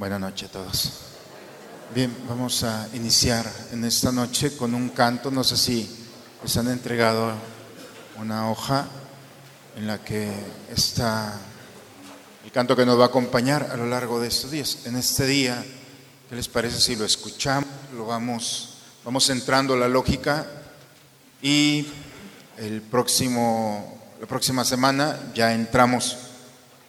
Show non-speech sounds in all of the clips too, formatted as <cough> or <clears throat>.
Buenas noches a todos. Bien, vamos a iniciar en esta noche con un canto. No sé si les han entregado una hoja en la que está el canto que nos va a acompañar a lo largo de estos días. En este día, ¿qué les parece si lo escuchamos? Lo vamos, vamos entrando la lógica y el próximo, la próxima semana ya entramos,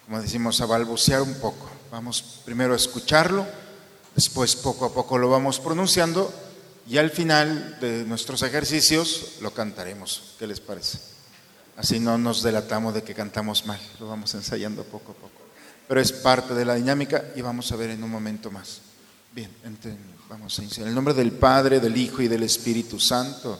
como decimos, a balbucear un poco. Vamos primero a escucharlo, después poco a poco lo vamos pronunciando y al final de nuestros ejercicios lo cantaremos. ¿Qué les parece? Así no nos delatamos de que cantamos mal, lo vamos ensayando poco a poco. Pero es parte de la dinámica y vamos a ver en un momento más. Bien, vamos a iniciar. En el nombre del Padre, del Hijo y del Espíritu Santo.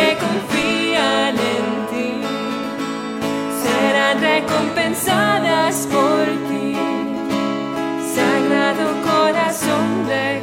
que confían en ti serán recompensadas por ti. Sagrado corazón de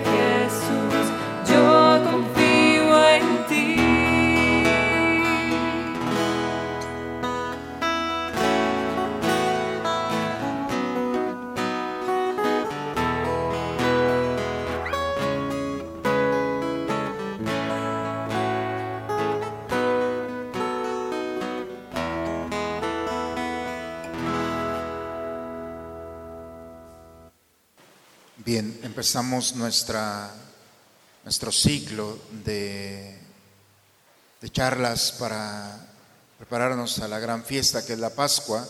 Bien, empezamos nuestra, nuestro ciclo de, de charlas para prepararnos a la gran fiesta que es la Pascua,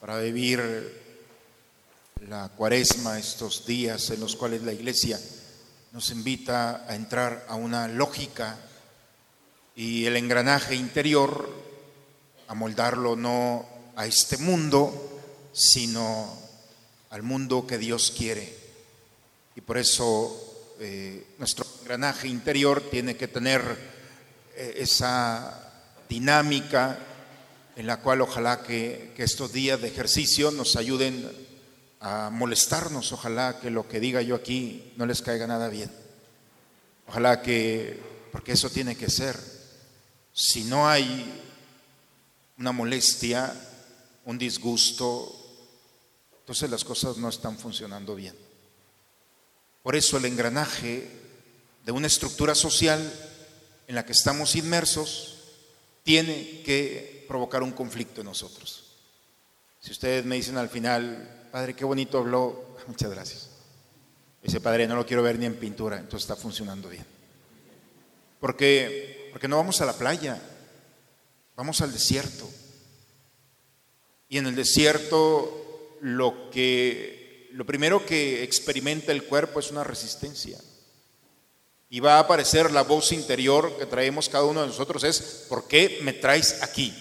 para vivir la cuaresma, estos días en los cuales la iglesia nos invita a entrar a una lógica y el engranaje interior, a moldarlo no a este mundo, sino al mundo que Dios quiere. Por eso eh, nuestro engranaje interior tiene que tener eh, esa dinámica en la cual ojalá que, que estos días de ejercicio nos ayuden a molestarnos, ojalá que lo que diga yo aquí no les caiga nada bien. Ojalá que, porque eso tiene que ser, si no hay una molestia, un disgusto, entonces las cosas no están funcionando bien. Por eso el engranaje de una estructura social en la que estamos inmersos tiene que provocar un conflicto en nosotros. Si ustedes me dicen al final, Padre, qué bonito habló, <laughs> muchas gracias. Dice, Padre, no lo quiero ver ni en pintura, entonces está funcionando bien. Porque, porque no vamos a la playa, vamos al desierto. Y en el desierto lo que lo primero que experimenta el cuerpo es una resistencia. Y va a aparecer la voz interior que traemos cada uno de nosotros es, ¿por qué me traes aquí?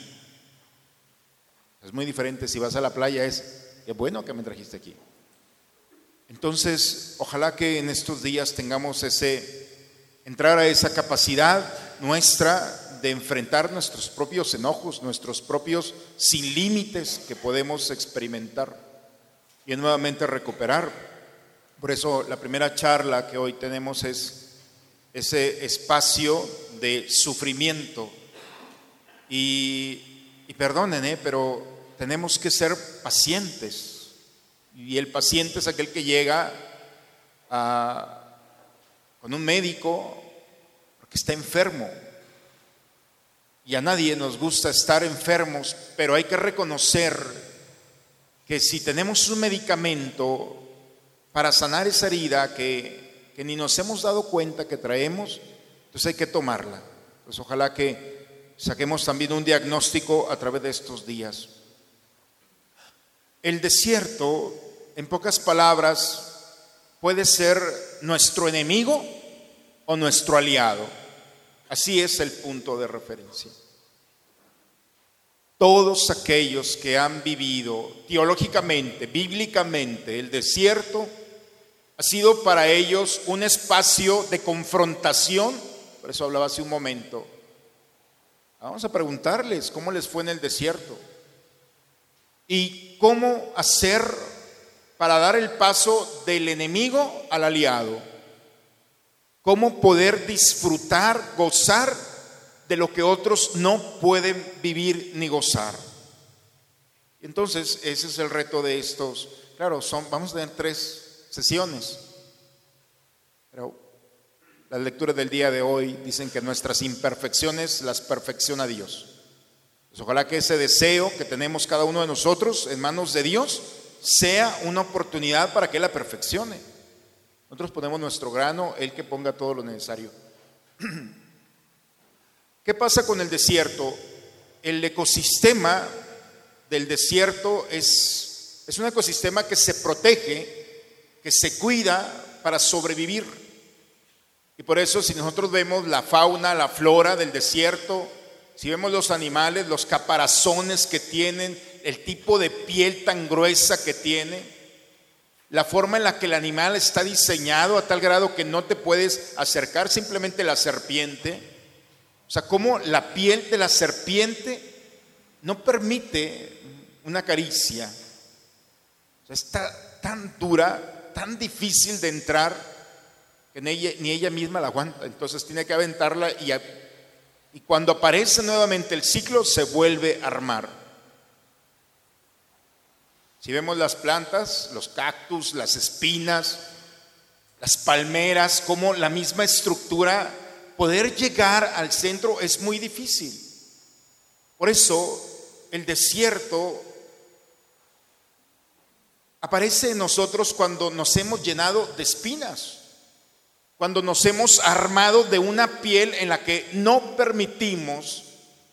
Es muy diferente si vas a la playa, es, qué bueno que me trajiste aquí. Entonces, ojalá que en estos días tengamos ese, entrar a esa capacidad nuestra de enfrentar nuestros propios enojos, nuestros propios sin límites que podemos experimentar y nuevamente recuperar. Por eso la primera charla que hoy tenemos es ese espacio de sufrimiento. Y, y perdonen, ¿eh? pero tenemos que ser pacientes. Y el paciente es aquel que llega a, con un médico porque está enfermo. Y a nadie nos gusta estar enfermos, pero hay que reconocer que si tenemos un medicamento para sanar esa herida que que ni nos hemos dado cuenta que traemos, entonces hay que tomarla. Pues ojalá que saquemos también un diagnóstico a través de estos días. El desierto, en pocas palabras, puede ser nuestro enemigo o nuestro aliado. Así es el punto de referencia. Todos aquellos que han vivido teológicamente, bíblicamente, el desierto, ha sido para ellos un espacio de confrontación, por eso hablaba hace un momento. Vamos a preguntarles cómo les fue en el desierto y cómo hacer para dar el paso del enemigo al aliado, cómo poder disfrutar, gozar de lo que otros no pueden vivir ni gozar. Entonces, ese es el reto de estos. Claro, son, vamos a tener tres sesiones. Pero las lecturas del día de hoy dicen que nuestras imperfecciones las perfecciona Dios. Pues ojalá que ese deseo que tenemos cada uno de nosotros en manos de Dios sea una oportunidad para que la perfeccione. Nosotros ponemos nuestro grano, Él que ponga todo lo necesario. <clears throat> ¿Qué pasa con el desierto? El ecosistema del desierto es, es un ecosistema que se protege que se cuida para sobrevivir. Y por eso si nosotros vemos la fauna, la flora del desierto, si vemos los animales, los caparazones que tienen, el tipo de piel tan gruesa que tiene, la forma en la que el animal está diseñado a tal grado que no te puedes acercar, simplemente la serpiente, o sea, cómo la piel de la serpiente no permite una caricia, está tan dura tan difícil de entrar que ni ella, misma la aguanta. Entonces tiene que aventarla y, y cuando aparece nuevamente el ciclo se vuelve a armar. Si vemos las plantas, los cactus, las espinas, las palmeras, como la misma estructura, poder llegar al centro es muy difícil. Por eso el desierto aparece en nosotros cuando nos hemos llenado de espinas, cuando nos hemos armado de una piel en la que no permitimos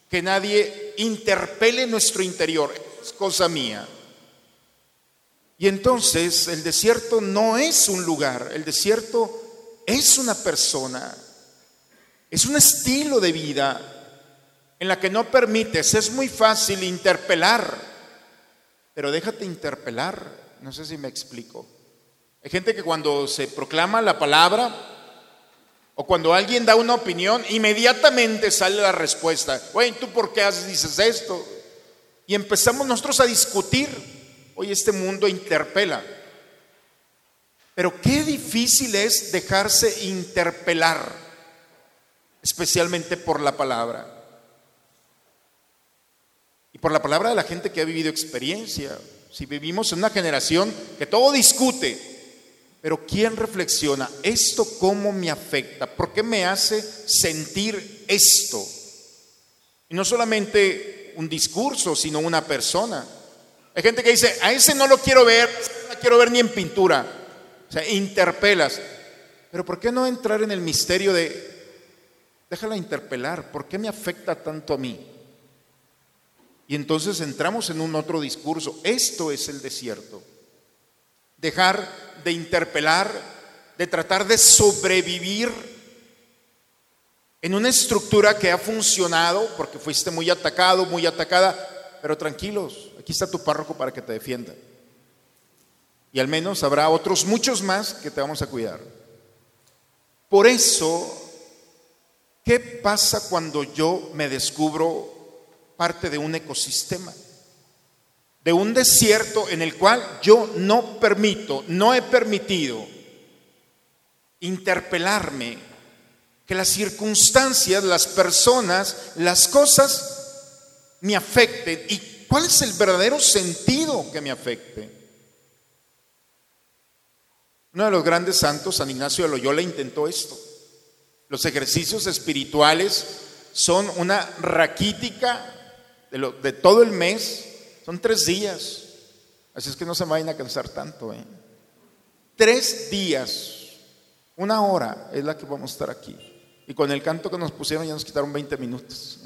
que nadie interpele nuestro interior, es cosa mía. Y entonces el desierto no es un lugar, el desierto es una persona, es un estilo de vida en la que no permites, es muy fácil interpelar, pero déjate interpelar, no sé si me explico. Hay gente que cuando se proclama la palabra o cuando alguien da una opinión, inmediatamente sale la respuesta, güey, ¿tú por qué dices esto? Y empezamos nosotros a discutir. Hoy este mundo interpela. Pero qué difícil es dejarse interpelar, especialmente por la palabra. Y por la palabra de la gente que ha vivido experiencia. Si vivimos en una generación que todo discute, pero ¿quién reflexiona? ¿Esto cómo me afecta? ¿Por qué me hace sentir esto? Y no solamente un discurso, sino una persona. Hay gente que dice, a ese no lo quiero ver, no lo quiero ver ni en pintura. O sea, interpelas. Pero ¿por qué no entrar en el misterio de, déjala interpelar, ¿por qué me afecta tanto a mí? Y entonces entramos en un otro discurso. Esto es el desierto. Dejar de interpelar, de tratar de sobrevivir en una estructura que ha funcionado, porque fuiste muy atacado, muy atacada, pero tranquilos, aquí está tu párroco para que te defienda. Y al menos habrá otros muchos más que te vamos a cuidar. Por eso, ¿qué pasa cuando yo me descubro parte de un ecosistema? De un desierto en el cual yo no permito, no he permitido interpelarme, que las circunstancias, las personas, las cosas me afecten. ¿Y cuál es el verdadero sentido que me afecte? Uno de los grandes santos, San Ignacio de Loyola, intentó esto. Los ejercicios espirituales son una raquítica de, todo el mes, son tres días. Así es que no se vayan a cansar tanto. ¿eh? Tres días, una hora es la que vamos a estar aquí. Y con el canto que nos pusieron ya nos quitaron 20 minutos.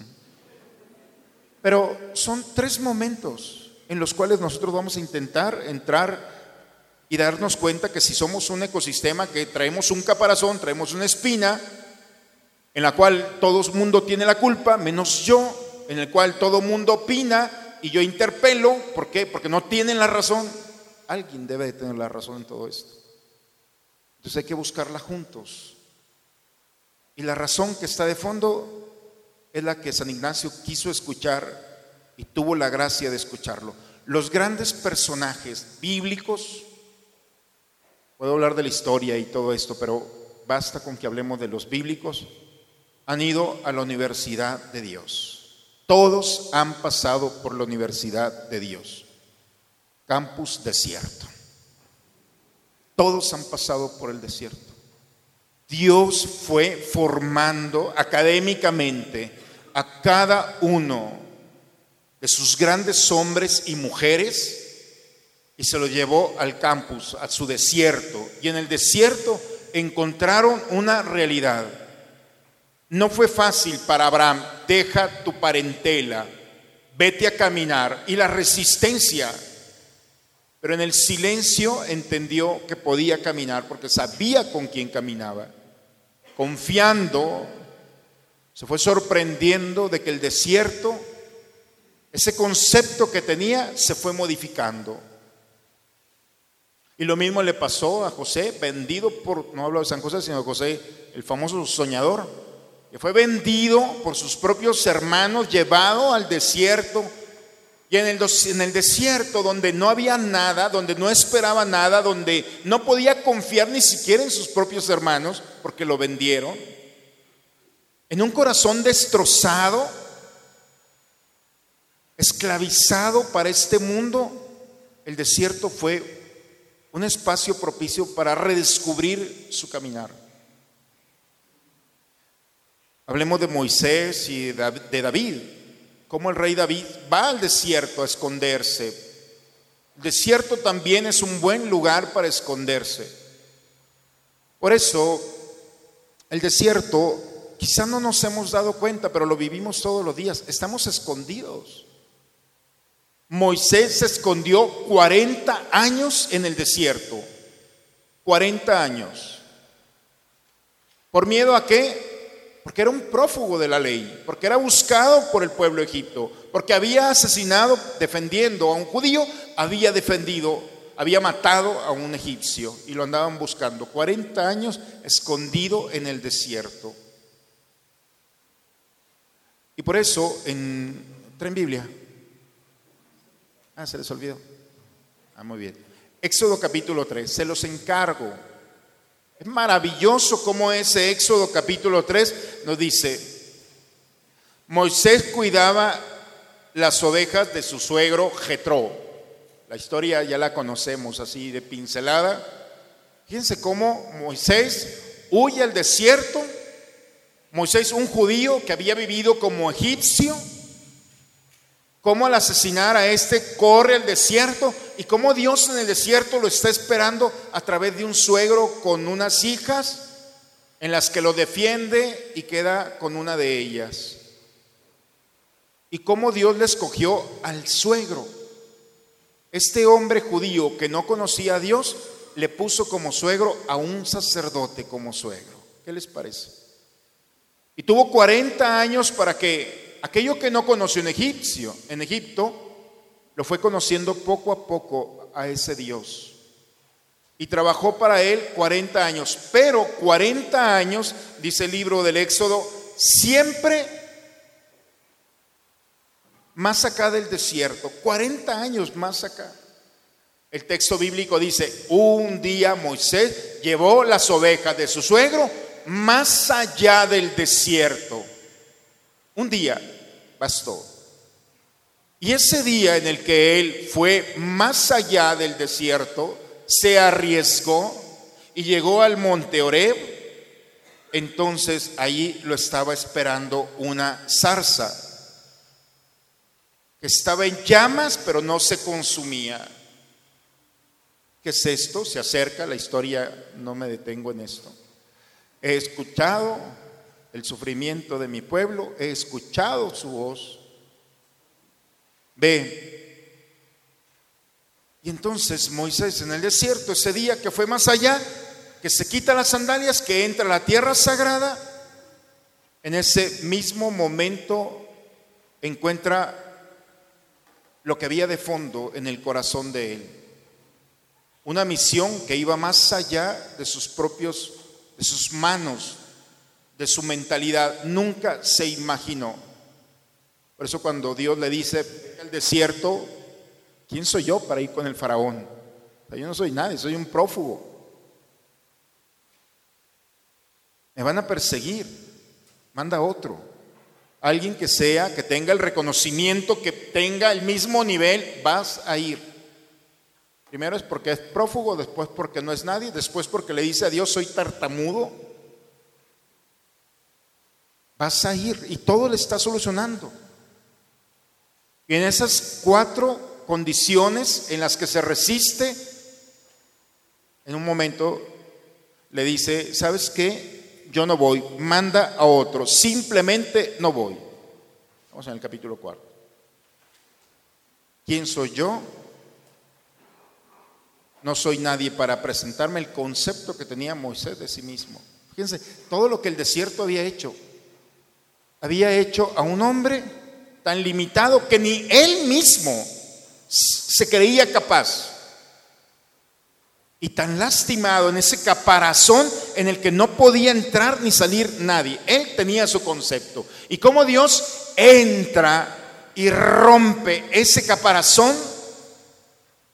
Pero son tres momentos en los cuales nosotros vamos a intentar entrar y darnos cuenta que si somos un ecosistema que traemos un caparazón, traemos una espina, en la cual todo mundo tiene la culpa, menos yo, en el cual todo mundo opina y yo interpelo, ¿por qué? Porque no tienen la razón. Alguien debe de tener la razón en todo esto. Entonces hay que buscarla juntos. Y la razón que está de fondo es la que San Ignacio quiso escuchar y tuvo la gracia de escucharlo. Los grandes personajes bíblicos, Puedo hablar de la historia y todo esto, pero basta con que hablemos de los bíblicos. Han ido a la universidad de Dios. Todos han pasado por la universidad de Dios. Campus desierto. Todos han pasado por el desierto. Dios fue formando académicamente a cada uno de sus grandes hombres y mujeres y se lo llevó al campus, a su desierto. Y en el desierto encontraron una realidad. No fue fácil para Abraham, deja tu parentela, vete a caminar. Y la resistencia, pero en el silencio entendió que podía caminar porque sabía con quién caminaba. Confiando, se fue sorprendiendo de que el desierto, ese concepto que tenía, se fue modificando. Y lo mismo le pasó a José, vendido por, no hablo de San José, sino de José, el famoso soñador, que fue vendido por sus propios hermanos, llevado al desierto. Y en el, en el desierto, donde no había nada, donde no esperaba nada, donde no podía confiar ni siquiera en sus propios hermanos, porque lo vendieron, en un corazón destrozado, esclavizado para este mundo, el desierto fue un espacio propicio para redescubrir su caminar. Hablemos de Moisés y de David, cómo el rey David va al desierto a esconderse. desierto también es un buen lugar para esconderse. Por eso, el desierto, quizá no nos hemos dado cuenta, pero lo vivimos todos los días. Estamos escondidos. Moisés se escondió 40 años en el desierto. 40 años. ¿Por miedo a qué? Porque era un prófugo de la ley, porque era buscado por el pueblo Egipto, porque había asesinado, defendiendo a un judío, había defendido, había matado a un egipcio y lo andaban buscando. 40 años escondido en el desierto. Y por eso, en Biblia, Ah, se les olvidó. Ah, muy bien. Éxodo capítulo 3, se los encargo. Es maravilloso cómo ese Éxodo capítulo 3 nos dice, Moisés cuidaba las ovejas de su suegro Jetro. La historia ya la conocemos así de pincelada. Fíjense cómo Moisés huye al desierto. Moisés, un judío que había vivido como egipcio, cómo al asesinar a este corre al desierto y cómo Dios en el desierto lo está esperando a través de un suegro con unas hijas en las que lo defiende y queda con una de ellas. Y cómo Dios le escogió al suegro. Este hombre judío que no conocía a Dios le puso como suegro a un sacerdote como suegro. ¿Qué les parece? Y tuvo 40 años para que aquello que no conoció en egipcio, en Egipto, lo fue conociendo poco a poco a ese Dios. Y trabajó para él 40 años. Pero 40 años, dice el libro del Éxodo, siempre más acá del desierto. 40 años más acá. El texto bíblico dice, un día Moisés llevó las ovejas de su suegro más allá del desierto. Un día bastó. Y ese día en el que él fue más allá del desierto, se arriesgó y llegó al monte Oreb, entonces allí lo estaba esperando una zarza que estaba en llamas pero no se consumía. ¿Qué es esto? Se acerca, la historia, no me detengo en esto. He escuchado el sufrimiento de mi pueblo, he escuchado su voz. Ve. Y entonces Moisés en el desierto, ese día que fue más allá, que se quita las sandalias, que entra a la tierra sagrada, en ese mismo momento encuentra lo que había de fondo en el corazón de él. Una misión que iba más allá de sus propios, de sus manos, de su mentalidad, nunca se imaginó. Por eso cuando Dios le dice, el desierto, ¿quién soy yo para ir con el faraón? yo no soy nadie, soy un prófugo. Me van a perseguir, manda otro. Alguien que sea, que tenga el reconocimiento, que tenga el mismo nivel, vas a ir. Primero es porque es prófugo, después porque no es nadie, después porque le dice a Dios, soy tartamudo. Vas a ir y todo le está solucionando. Y en esas cuatro condiciones en las que se resiste, en un momento le dice, ¿sabes qué? Yo no voy, manda a otro, simplemente no voy. Vamos en el capítulo 4. ¿Quién soy yo? No soy nadie para presentarme el concepto que tenía Moisés de sí mismo. Fíjense, todo lo que el desierto había hecho, había hecho a un hombre tan limitado que ni él mismo se creía capaz. Y tan lastimado en ese caparazón en el que no podía entrar ni salir nadie. Él tenía su concepto. Y como Dios entra y rompe ese caparazón,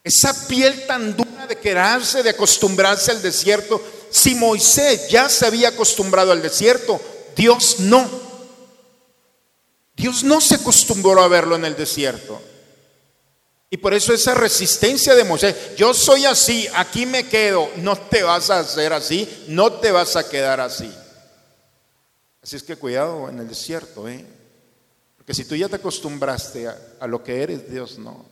esa piel tan dura de quedarse, de acostumbrarse al desierto. Si Moisés ya se había acostumbrado al desierto, Dios no. Dios no se acostumbró a verlo en el desierto. Y por eso esa resistencia de Moisés, yo soy así, aquí me quedo, no te vas a hacer así, no te vas a quedar así. Así es que cuidado en el desierto, ¿eh? Porque si tú ya te acostumbraste a, a lo que eres, Dios no.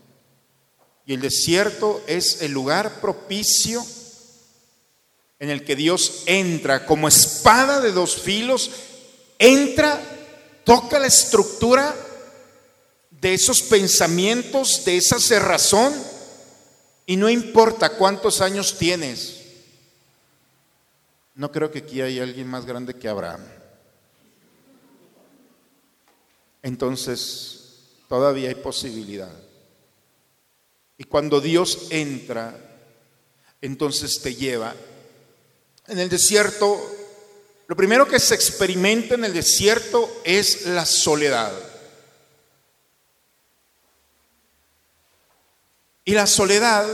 Y el desierto es el lugar propicio en el que Dios entra como espada de dos filos, entra, toca la estructura de esos pensamientos, de esa cerrazón, y no importa cuántos años tienes. No creo que aquí haya alguien más grande que Abraham. Entonces, todavía hay posibilidad. Y cuando Dios entra, entonces te lleva. En el desierto, lo primero que se experimenta en el desierto es la soledad. Y la soledad,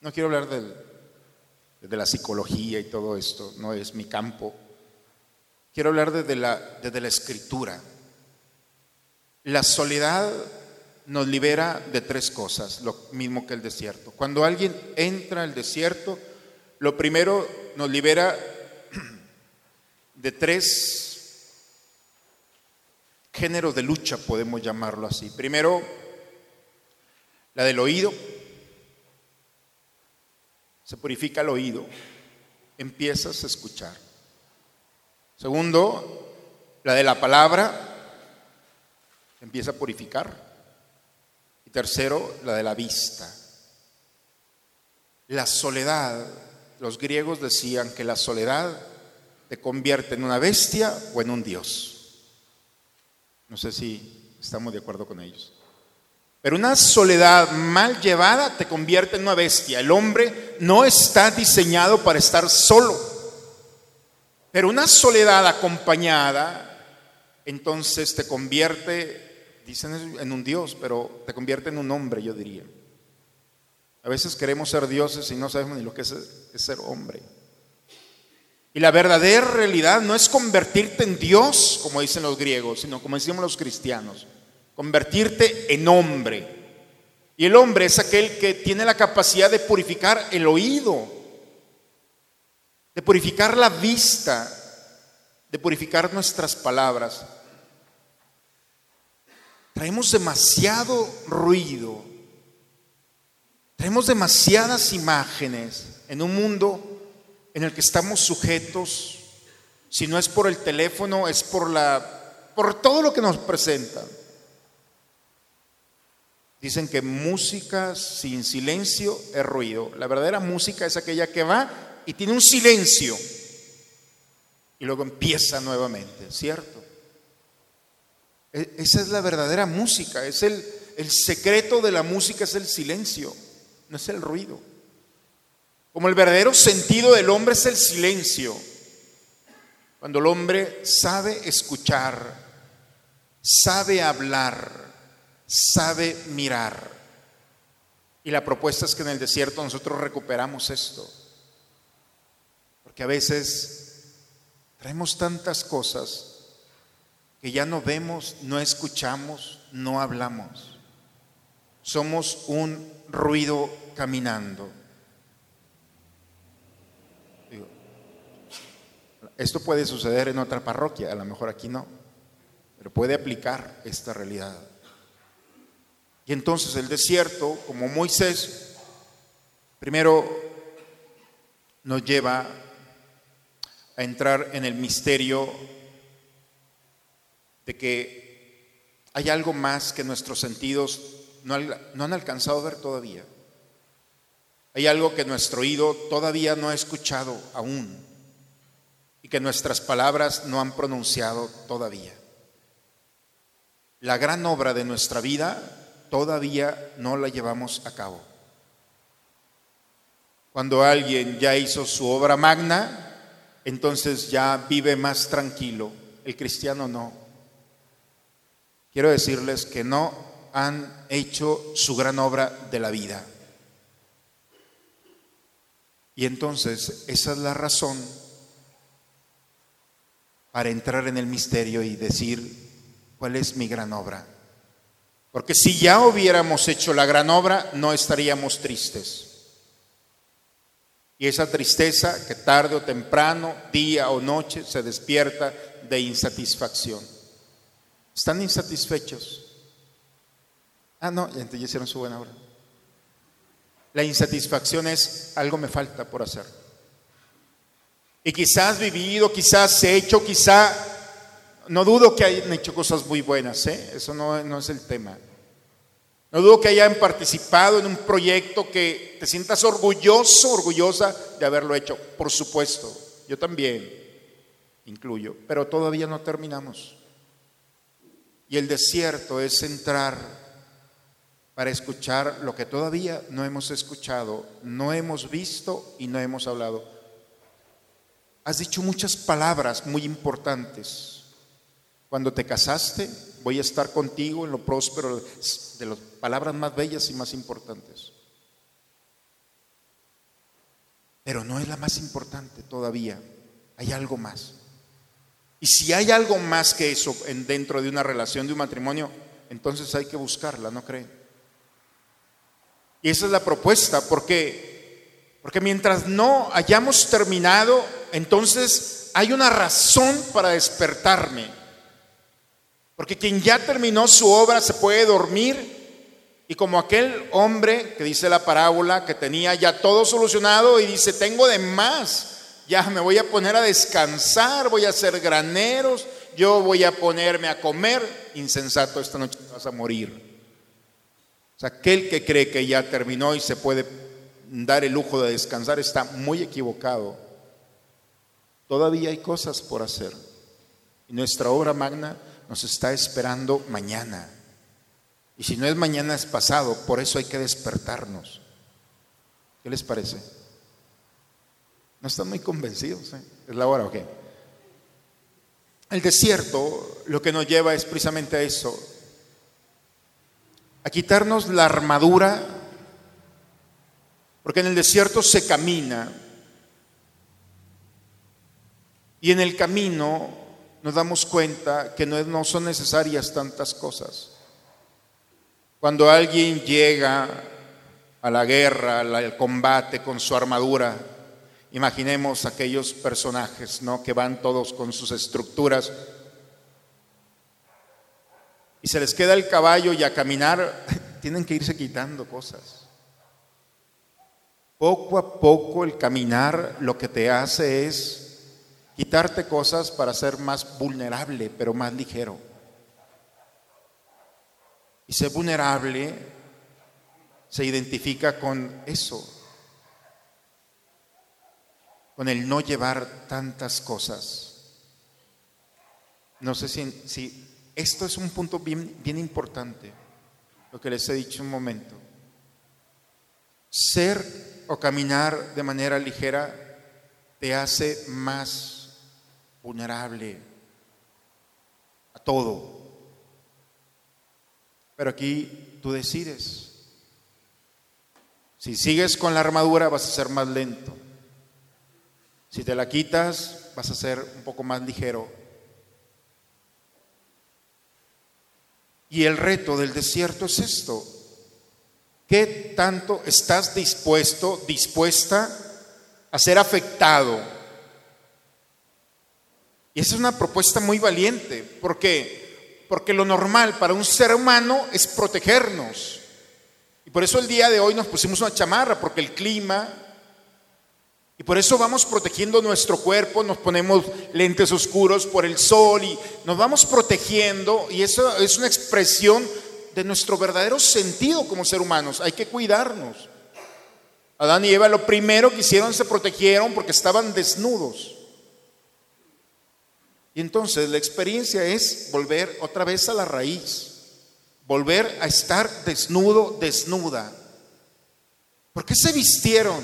no quiero hablar de la psicología y todo esto, no es mi campo. Quiero hablar desde la, desde la escritura. La soledad nos libera de tres cosas, lo mismo que el desierto. Cuando alguien entra al desierto, lo primero nos libera de tres géneros de lucha, podemos llamarlo así. Primero, la del oído. Se purifica el oído. Empiezas a escuchar. Segundo, la de la palabra. Empieza a purificar. Y tercero, la de la vista. La soledad. Los griegos decían que la soledad te convierte en una bestia o en un dios. No sé si estamos de acuerdo con ellos. Pero una soledad mal llevada te convierte en una bestia. El hombre no está diseñado para estar solo. Pero una soledad acompañada, entonces te convierte, dicen en un Dios, pero te convierte en un hombre, yo diría. A veces queremos ser dioses y no sabemos ni lo que es, es ser hombre. Y la verdadera realidad no es convertirte en Dios, como dicen los griegos, sino como decimos los cristianos convertirte en hombre. Y el hombre es aquel que tiene la capacidad de purificar el oído, de purificar la vista, de purificar nuestras palabras. Traemos demasiado ruido, traemos demasiadas imágenes en un mundo en el que estamos sujetos, si no es por el teléfono, es por la por todo lo que nos presentan. Dicen que música sin silencio es ruido. La verdadera música es aquella que va y tiene un silencio y luego empieza nuevamente, ¿cierto? E, esa es la verdadera música, es el, el secreto de la música es el silencio, no es el ruido. Como el verdadero sentido del hombre es el silencio. Cuando el hombre sabe escuchar, sabe hablar, sabe mirar. Y la propuesta es que en el desierto nosotros recuperamos esto. Porque a veces traemos tantas cosas que ya no vemos, no escuchamos, no hablamos. Somos un ruido caminando. Esto puede suceder en otra parroquia, a lo mejor aquí no, pero puede aplicar esta realidad. Y entonces el desierto, como Moisés, primero nos lleva a entrar en el misterio de que hay algo más que nuestros sentidos no, han alcanzado a ver todavía. Hay algo que nuestro oído todavía no ha escuchado aún que nuestras palabras no han pronunciado todavía. La gran obra de nuestra vida todavía no la llevamos a cabo. Cuando alguien ya hizo su obra magna, entonces ya vive más tranquilo. El cristiano no. Quiero decirles que no han hecho su gran obra de la vida. Y entonces esa es la razón para entrar en el misterio y decir, ¿cuál es mi gran obra? Porque si ya hubiéramos hecho la gran obra, no estaríamos tristes. Y esa tristeza que tarde o temprano, día o noche, se despierta de insatisfacción. ¿Están insatisfechos? Ah, no, ya hicieron su buena obra. La insatisfacción es algo me falta por hacer. Y quizás vivido, quizás hecho, quizá, no dudo que hayan hecho cosas muy buenas, ¿eh? eso no, no es el tema. No dudo que hayan participado en un proyecto que te sientas orgulloso, orgullosa de haberlo hecho. Por supuesto, yo también incluyo, pero todavía no terminamos. Y el desierto es entrar para escuchar lo que todavía no hemos escuchado, no hemos visto y no hemos hablado. Has dicho muchas palabras muy importantes. Cuando te casaste, voy a estar contigo en lo próspero, de las palabras más bellas y más importantes. Pero no es la más importante todavía. Hay algo más. Y si hay algo más que eso en, dentro de una relación, de un matrimonio, entonces hay que buscarla, ¿no creen? Y esa es la propuesta, porque, porque mientras no hayamos terminado, entonces hay una razón para despertarme. Porque quien ya terminó su obra se puede dormir y como aquel hombre que dice la parábola que tenía ya todo solucionado y dice, tengo de más, ya me voy a poner a descansar, voy a hacer graneros, yo voy a ponerme a comer, insensato, esta noche vas a morir aquel que cree que ya terminó y se puede dar el lujo de descansar está muy equivocado. Todavía hay cosas por hacer. Y nuestra obra magna nos está esperando mañana. Y si no es mañana, es pasado. Por eso hay que despertarnos. ¿Qué les parece? No están muy convencidos. ¿eh? ¿Es la hora o qué? El desierto lo que nos lleva es precisamente a eso, a quitarnos la armadura, porque en el desierto se camina y en el camino nos damos cuenta que no, son necesarias tantas cosas. Cuando alguien llega a la guerra, al combate con su armadura, imaginemos aquellos personajes, ¿no? Que van todos con sus estructuras y se les queda el caballo y a caminar, <laughs> tienen que irse quitando cosas. Poco a poco el caminar lo que te hace es quitarte cosas para ser más vulnerable, pero más ligero. Y ser vulnerable se identifica con eso, con el no llevar tantas cosas. No sé si, si esto es un punto bien, bien importante, lo que les he dicho un momento. Ser o caminar de manera ligera te hace más vulnerable a todo. Pero aquí tú decides. Si sigues con la armadura vas a ser más lento. Si te la quitas vas a ser un poco más ligero Y el reto del desierto es esto. ¿Qué tanto estás dispuesto, dispuesta a ser afectado? Y esa es una propuesta muy valiente. ¿Por qué? Porque lo normal para un ser humano es protegernos. Y por eso el día de hoy nos pusimos una chamarra, porque el clima y por eso vamos protegiendo nuestro cuerpo, nos ponemos lentes oscuros por el sol y nos vamos protegiendo y eso es una expresión de nuestro verdadero sentido como ser humanos. Hay que cuidarnos. Adán y Eva lo primero que hicieron se protegieron porque estaban desnudos. Y entonces la experiencia es volver otra vez a la raíz, volver a estar desnudo, desnuda. ¿Por qué se vistieron?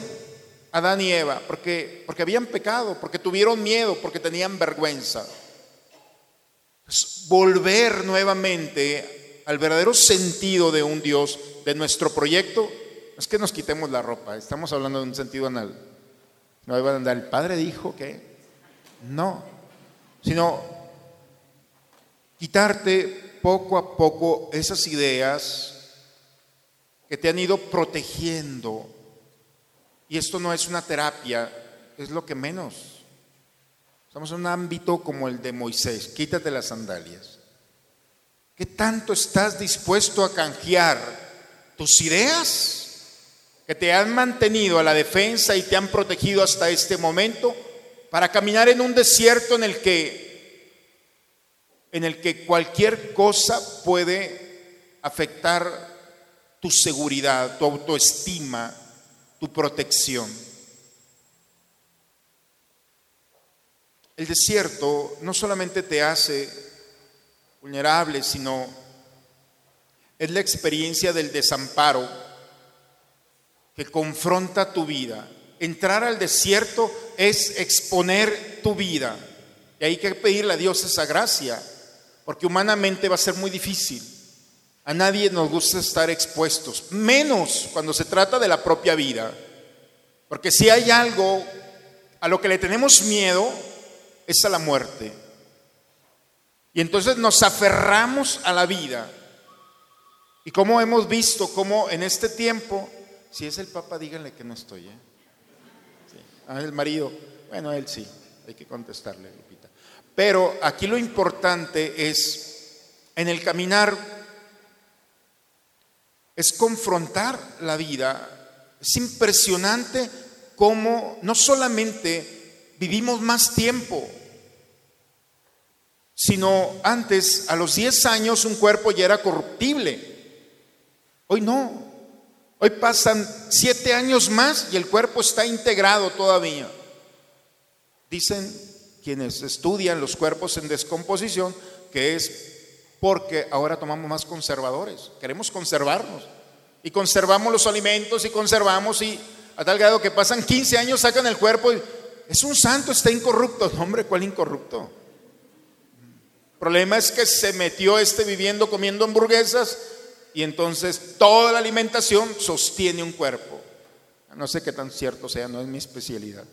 Adán y Eva, porque, porque habían pecado, porque tuvieron miedo, porque tenían vergüenza. volver nuevamente al verdadero sentido de un Dios, de nuestro proyecto, es que nos quitemos la ropa, estamos hablando de un sentido anal. No iban a andar, el Padre dijo que no, sino quitarte poco a poco esas ideas que te han ido protegiendo y esto no es una terapia, es lo que menos. Estamos en un ámbito como el de Moisés, quítate las sandalias. ¿Qué tanto estás dispuesto a canjear tus ideas que te han mantenido a la defensa y te han protegido hasta este momento para caminar en un desierto en el que en el que cualquier cosa puede afectar tu seguridad, tu autoestima, tu protección. El desierto no solamente te hace vulnerable, sino es la experiencia del desamparo que confronta tu vida. Entrar al desierto es exponer tu vida. Y hay que pedirle a Dios esa gracia, porque humanamente va a ser muy difícil. A nadie nos gusta estar expuestos, menos cuando se trata de la propia vida. Porque si hay algo a lo que le tenemos miedo, es a la muerte. Y entonces nos aferramos a la vida. Y como hemos visto, como en este tiempo, si es el Papa, díganle que no estoy. ¿eh? El marido, bueno, él sí, hay que contestarle, Lupita. Pero aquí lo importante es, en el caminar, es confrontar la vida. Es impresionante cómo no solamente vivimos más tiempo, sino antes, a los 10 años, un cuerpo ya era corruptible. Hoy no. Hoy pasan 7 años más y el cuerpo está integrado todavía. Dicen quienes estudian los cuerpos en descomposición que es porque ahora tomamos más conservadores. Queremos conservarnos. Y conservamos los alimentos y conservamos y a tal grado que pasan 15 años, sacan el cuerpo y es un santo, está incorrupto. hombre, ¿cuál incorrupto? problema es que se metió este viviendo comiendo hamburguesas y entonces toda la alimentación sostiene un cuerpo. No sé qué tan cierto sea, no es mi especialidad,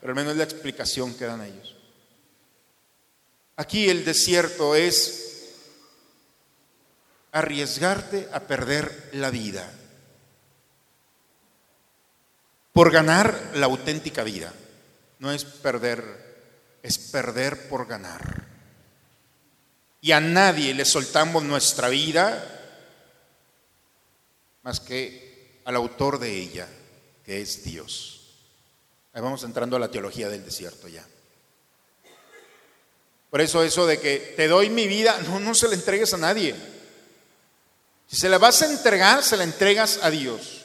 pero al menos es la explicación que dan ellos. Aquí el desierto es arriesgarte a perder la vida por ganar la auténtica vida. No es perder, es perder por ganar y a nadie le soltamos nuestra vida más que al autor de ella, que es Dios. Ahí vamos entrando a la teología del desierto ya. Por eso eso de que te doy mi vida, no, no se la entregues a nadie. Si se la vas a entregar, se la entregas a Dios.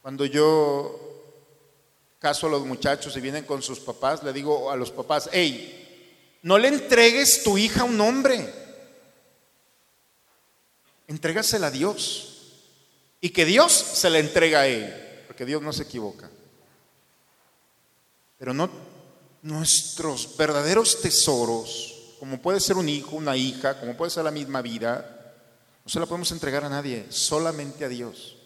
Cuando yo caso a los muchachos y vienen con sus papás, le digo a los papás, hey, no le entregues tu hija a un hombre. Entrégasela a Dios. Y que Dios se la entrega a él. Porque Dios no se equivoca. Pero no nuestros verdaderos tesoros, como puede ser un hijo, una hija, como puede ser la misma vida, no se la podemos entregar a nadie, solamente a Dios.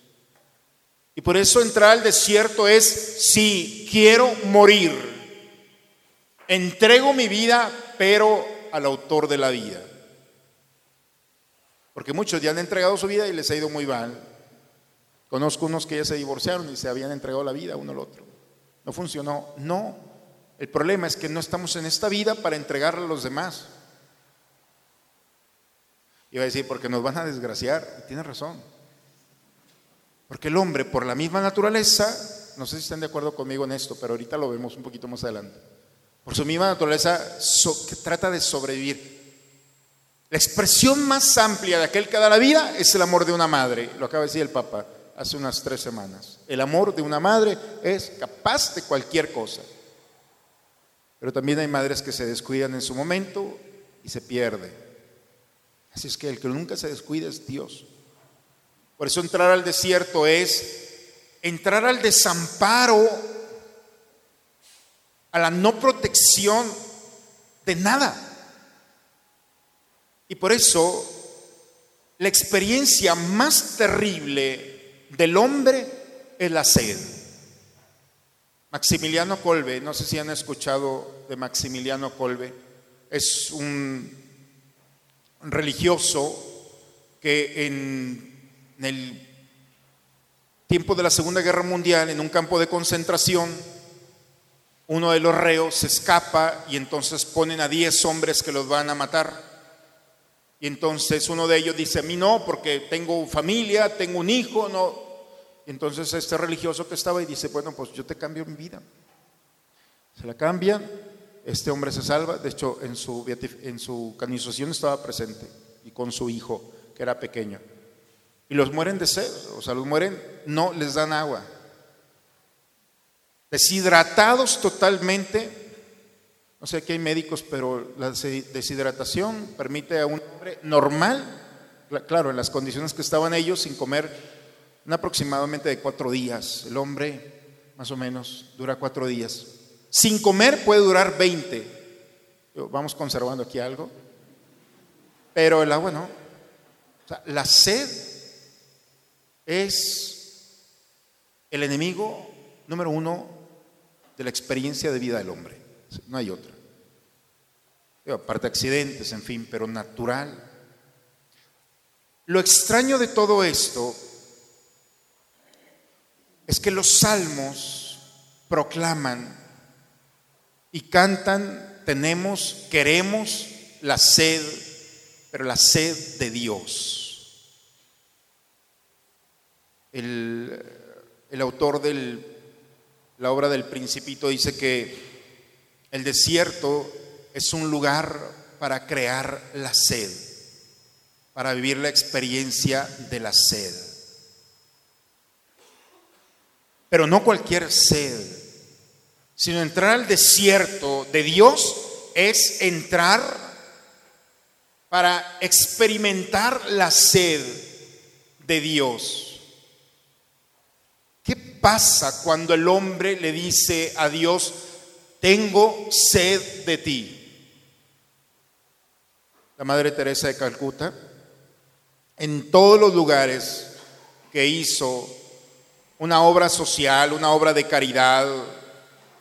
Y por eso entrar al desierto es, si quiero morir, entrego mi vida pero al autor de la vida. Porque muchos ya han entregado su vida y les ha ido muy mal. Conozco unos que ya se divorciaron y se habían entregado la vida uno al otro. No funcionó. No. El problema es que no estamos en esta vida para entregarla a los demás. Iba a decir, porque nos van a desgraciar. tiene razón. Porque el hombre, por la misma naturaleza, no sé si están de acuerdo conmigo en esto, pero ahorita lo vemos un poquito más adelante por su misma naturaleza, que trata de sobrevivir. La expresión más amplia de aquel que da la vida es el amor de una madre, lo acaba de decir el Papa hace unas tres semanas. El amor de una madre es capaz de cualquier cosa. Pero también hay madres que se descuidan en su momento y se pierde. Así es que el que nunca se descuida es Dios. Por eso entrar al desierto es entrar al desamparo a la no protección de nada. Y por eso la experiencia más terrible del hombre es la sed. Maximiliano Colbe, no sé si han escuchado de Maximiliano Colbe, es un religioso que en, el tiempo de la Segunda Guerra Mundial, en un campo de concentración, uno de los reos se escapa y entonces ponen a 10 hombres que los van a matar. Y entonces uno de ellos dice, a mí no, porque tengo familia, tengo un hijo, no. Entonces este religioso que estaba y dice, bueno, pues yo te cambio mi vida. Se la cambian, este hombre se salva, de hecho en su, en su canonización estaba presente y con su hijo, que era pequeño. Y los mueren de sed, o sea, los mueren, no les dan agua. Deshidratados totalmente. No sé, aquí hay médicos, pero la deshidratación permite a un hombre normal, claro, en las condiciones que estaban ellos, sin comer, aproximadamente de cuatro días. El hombre, más o menos, dura cuatro días. Sin comer puede durar 20. Vamos conservando aquí algo. Pero el agua no. la sed es el enemigo número uno de la experiencia de vida del hombre. No hay otra. Aparte de accidentes, en fin, pero natural. Lo extraño de todo esto es que los salmos proclaman y cantan, tenemos, queremos la sed, pero la sed de Dios. El, el autor de la obra del Principito dice que el desierto es un lugar para crear la sed, para vivir la experiencia de la sed. Pero no cualquier sed, sino entrar al desierto de Dios es entrar para experimentar la sed de Dios pasa cuando el hombre le dice a Dios, tengo sed de ti? La Madre Teresa de Calcuta, en todos los lugares que hizo una obra social, una obra de caridad,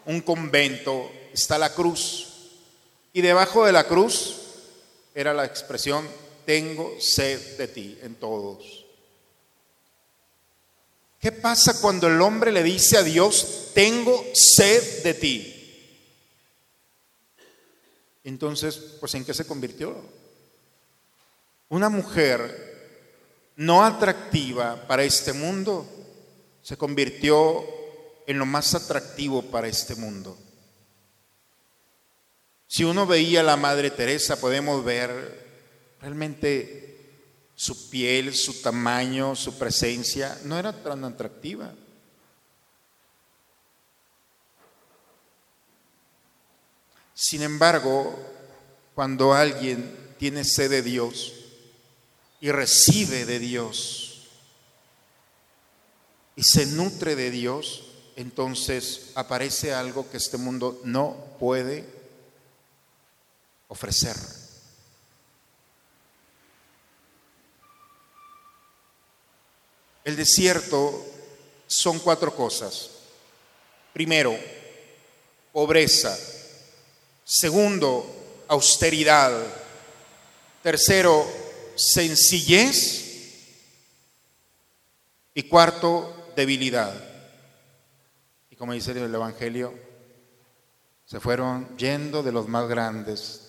un convento, está la cruz. Y debajo de la cruz era la expresión, tengo sed de ti en todos. ¿Qué pasa cuando el hombre le dice a Dios, tengo sed de ti? Entonces, pues ¿en qué se convirtió? Una mujer no atractiva para este mundo se convirtió en lo más atractivo para este mundo. Si uno veía a la Madre Teresa, podemos ver realmente su piel, su tamaño, su presencia, no era tan atractiva. Sin embargo, cuando alguien tiene sed de Dios y recibe de Dios y se nutre de Dios, entonces aparece algo que este mundo no puede ofrecer. El desierto son cuatro cosas. Primero, pobreza. Segundo, austeridad. Tercero, sencillez. Y cuarto, debilidad. Y como dice el Evangelio, se fueron yendo de los más grandes.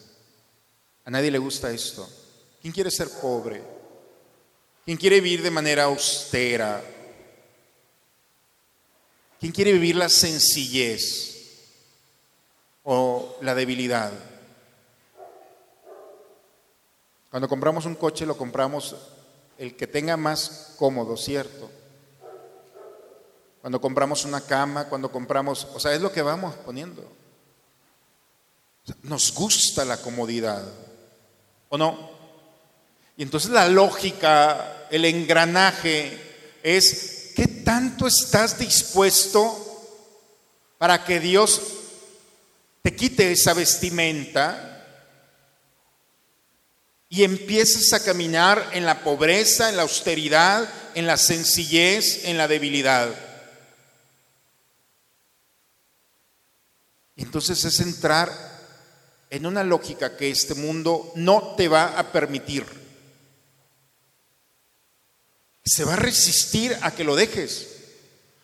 A nadie le gusta esto. ¿Quién quiere ser pobre? ¿Quién quiere vivir de manera austera? ¿Quién quiere vivir la sencillez o la debilidad? Cuando compramos un coche lo compramos el que tenga más cómodo, ¿cierto? Cuando compramos una cama, cuando compramos, o sea, es lo que vamos poniendo. Nos gusta la comodidad, ¿o no? Y entonces la lógica, el engranaje es, ¿qué tanto estás dispuesto para que Dios te quite esa vestimenta y empieces a caminar en la pobreza, en la austeridad, en la sencillez, en la debilidad? Entonces es entrar en una lógica que este mundo no te va a permitir se va a resistir a que lo dejes.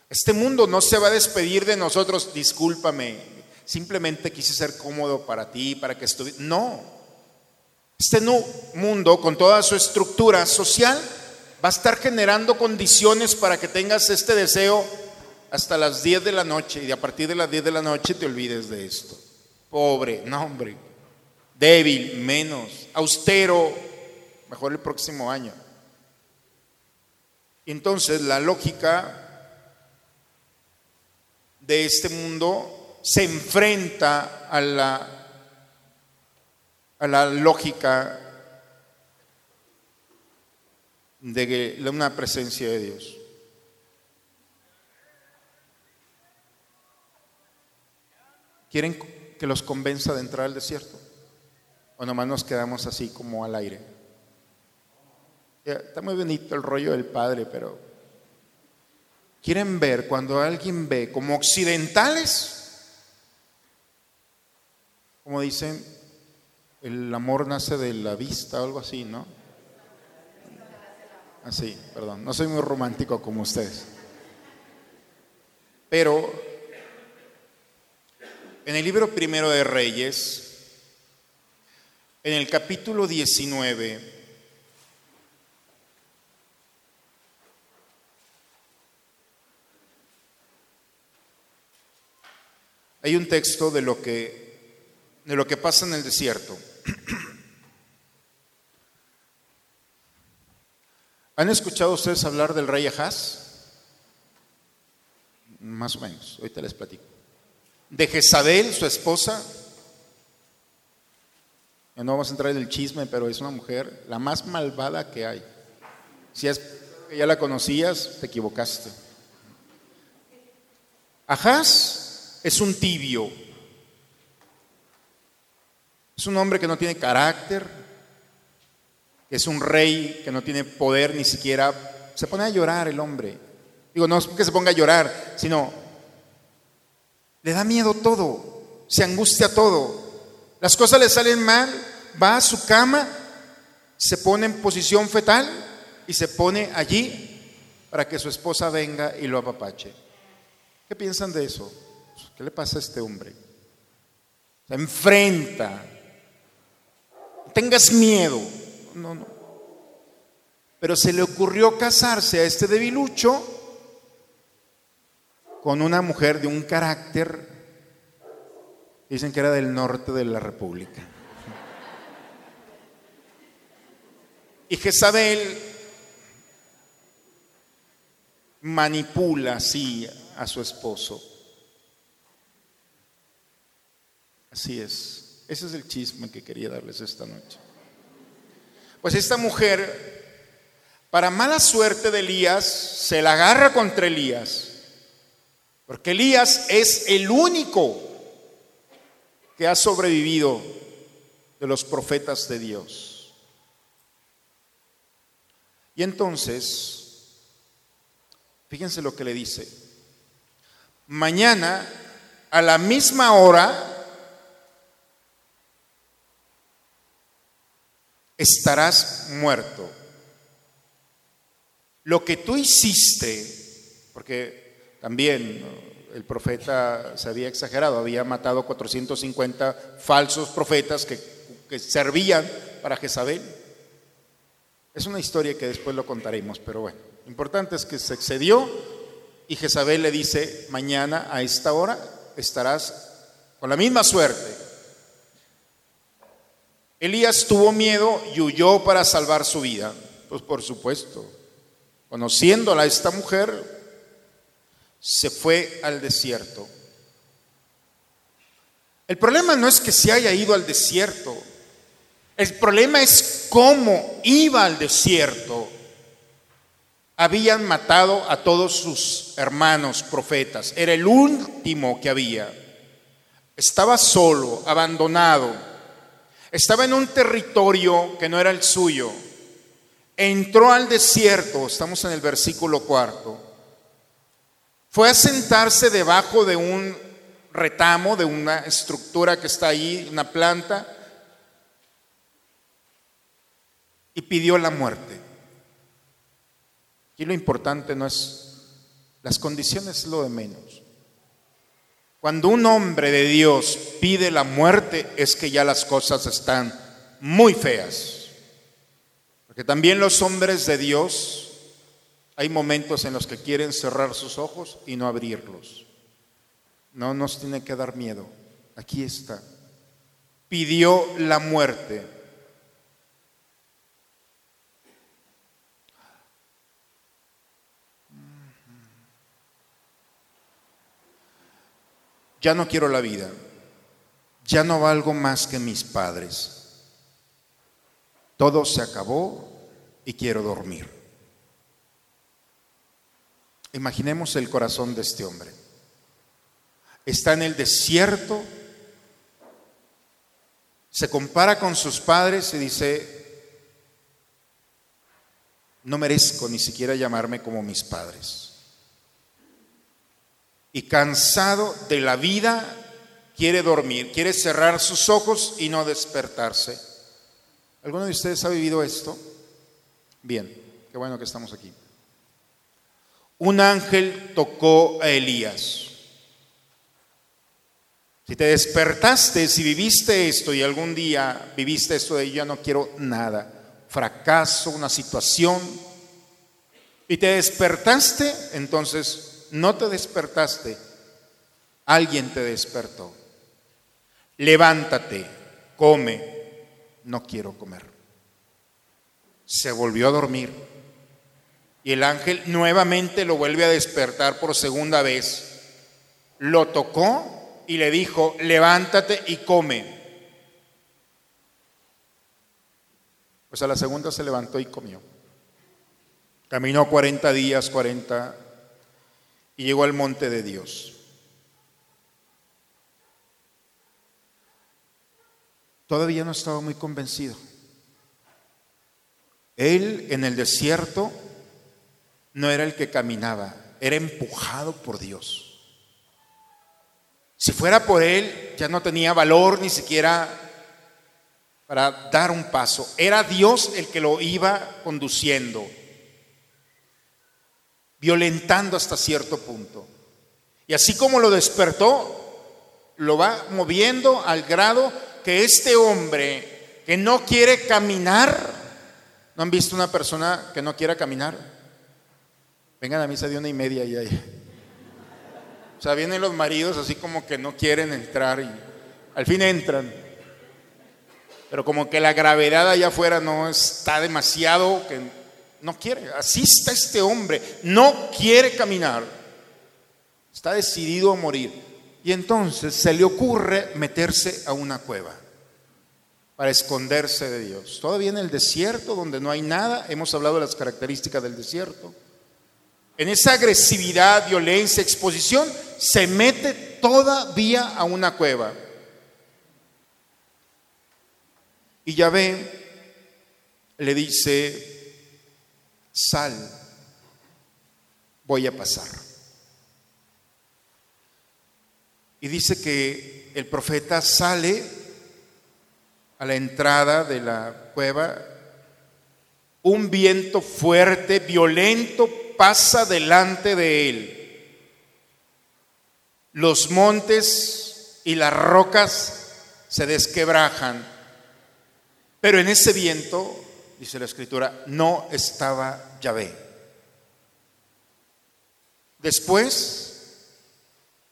Este mundo no se va a despedir de nosotros, discúlpame, simplemente quise ser cómodo para ti, para que estuvieras. No, Este mundo, con toda su estructura social, va a estar generando condiciones para que tengas este deseo hasta las 10 de la noche y a partir de las 10 de la noche te olvides de esto. Pobre, no hombre, débil, menos, austero, mejor el próximo año. Entonces la lógica de este mundo se enfrenta a la, a la lógica de una presencia de Dios. ¿Quieren que los convenza de entrar al desierto? ¿O nomás nos quedamos así como al aire? Está muy bonito el rollo del Padre, pero quieren ver cuando alguien ve como occidentales, como dicen, el amor nace de la vista o algo así, ¿no? Así, perdón, no soy muy romántico como ustedes. Pero en el libro primero de Reyes, en el capítulo 19, Hay un texto de lo que, de lo que pasa en el desierto. <clears throat> ¿Han escuchado ustedes hablar del rey Ahaz? Más o menos, ahorita les platico. De Jezabel, su esposa. No vamos a entrar en el chisme, pero es una mujer la más malvada que hay. Si es que ya la conocías, te equivocaste. Ahaz es un tibio. Es un hombre que no tiene carácter, es un rey que no tiene poder ni siquiera. Se pone a llorar el hombre. Digo, no es que se ponga a llorar, sino le da miedo todo, se angustia todo. Las cosas le salen mal, va a su cama, se pone en posición fetal y se pone allí para que su esposa venga y lo apapache. ¿Qué piensan de eso? ¿Qué le pasa a este hombre? Se enfrenta. tengas miedo. No, no. Pero se le ocurrió casarse a este debilucho con una mujer de un carácter, dicen que era del norte de la República. Y Jezabel manipula así a su esposo. Así es. Ese es el chisme que quería darles esta noche. Pues esta mujer, para mala suerte de Elías, se la agarra contra Elías. Porque Elías es el único que ha sobrevivido de los profetas de Dios. Y entonces, fíjense lo que le dice. Mañana, a la misma hora, estarás muerto. Lo que tú hiciste, porque también el profeta se había exagerado, había matado 450 falsos profetas que, servían para Jezabel. Es una historia que después lo contaremos, pero bueno, lo importante es que se excedió y Jezabel le dice, mañana a esta hora estarás con la misma suerte Elías tuvo miedo y huyó para salvar su vida. Pues por supuesto, conociéndola esta mujer, se fue al desierto. El problema no es que se haya ido al desierto, el problema es cómo iba al desierto. Habían matado a todos sus hermanos profetas, era el último que había. Estaba solo, abandonado estaba en un territorio que no era el suyo. Entró al desierto, estamos en el versículo cuarto. Fue a sentarse debajo de un retamo, de una estructura que está ahí, una planta, y pidió la muerte. Y lo importante no es, las condiciones es lo de menos. Cuando un hombre de Dios pide la muerte es que ya las cosas están muy feas. Porque también los hombres de Dios hay momentos en los que quieren cerrar sus ojos y no abrirlos. No nos tiene que dar miedo. Aquí está. Pidió la muerte. Ya no quiero la vida. Ya no valgo más que mis padres. Todo se acabó y quiero dormir. Imaginemos el corazón de este hombre. Está en el desierto, se compara con sus padres y dice, no merezco ni siquiera llamarme como mis padres. Y cansado de la vida, quiere dormir, quiere cerrar sus ojos y no despertarse. ¿Alguno de ustedes ha vivido esto? Bien, qué bueno que estamos aquí un ángel tocó a Elías. Si te despertaste, si viviste esto y algún día viviste esto de ya no quiero nada, fracaso, una situación, y te despertaste, entonces no te despertaste, alguien te despertó. Levántate, come, no quiero comer. Se volvió a dormir y el ángel nuevamente lo vuelve a despertar por segunda vez. Lo tocó y le dijo, levántate y come. Pues a la segunda se levantó y comió. Caminó 40 días, 40, y llegó al monte de Dios. Todavía no estaba muy convencido. Él en el desierto no era el que caminaba, era empujado por Dios. Si fuera por él, ya no tenía valor ni siquiera para dar un paso. Era Dios el que lo iba conduciendo, violentando hasta cierto punto. Y así como lo despertó, lo va moviendo al grado que este hombre que no quiere caminar, ¿no han visto una persona que no quiera caminar? Vengan a misa de una y media y ahí. O sea, vienen los maridos así como que no quieren entrar y al fin entran. Pero como que la gravedad allá afuera no está demasiado, que no quiere. Así está este hombre, no quiere caminar. Está decidido a morir. Y entonces se le ocurre meterse a una cueva para esconderse de Dios. Todavía en el desierto, donde no hay nada, hemos hablado de las características del desierto en esa agresividad, violencia, exposición, se mete todavía a una cueva. Y Yahvé le dice, sal, voy a pasar. Y dice que el profeta sale a la entrada de la cueva, un viento fuerte, violento, pasa delante de él. Los montes y las rocas se desquebrajan, pero en ese viento, dice la escritura, no estaba Yahvé. Después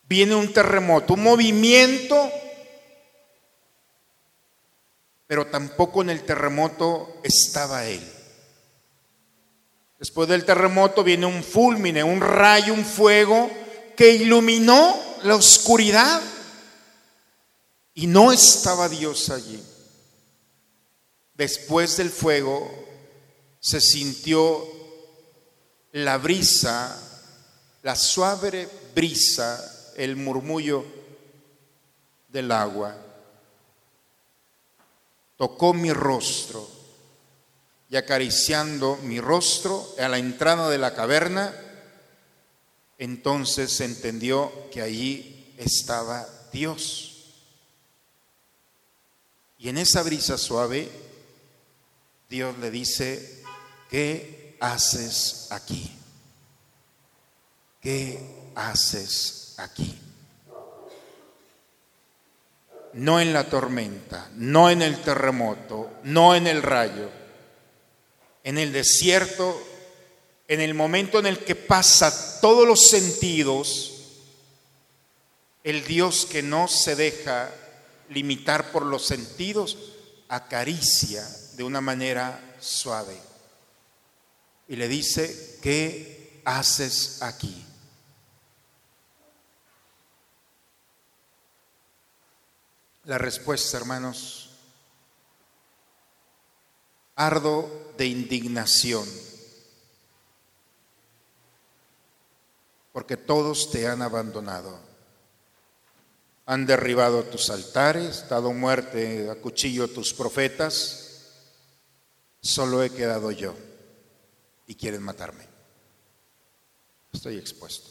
viene un terremoto, un movimiento, pero tampoco en el terremoto estaba él. Después del terremoto viene un fulmine, un rayo, un fuego que iluminó la oscuridad. Y no estaba Dios allí. Después del fuego se sintió la brisa, la suave brisa, el murmullo del agua. Tocó mi rostro y acariciando mi rostro a la entrada de la caverna, entonces entendió que allí estaba Dios. Y en esa brisa suave, Dios le dice, ¿qué haces aquí? ¿Qué haces aquí? no en la tormenta, no en el terremoto, no en el rayo, en el desierto, en el momento en el que pasa todos los sentidos, el Dios que no se deja limitar por los sentidos, acaricia de una manera suave. Y le dice, ¿qué haces aquí? La respuesta, hermanos, ardo de indignación, porque todos te han abandonado. Han derribado tus altares, dado muerte a cuchillo a tus profetas. Solo he quedado yo y quieren matarme. Estoy expuesto.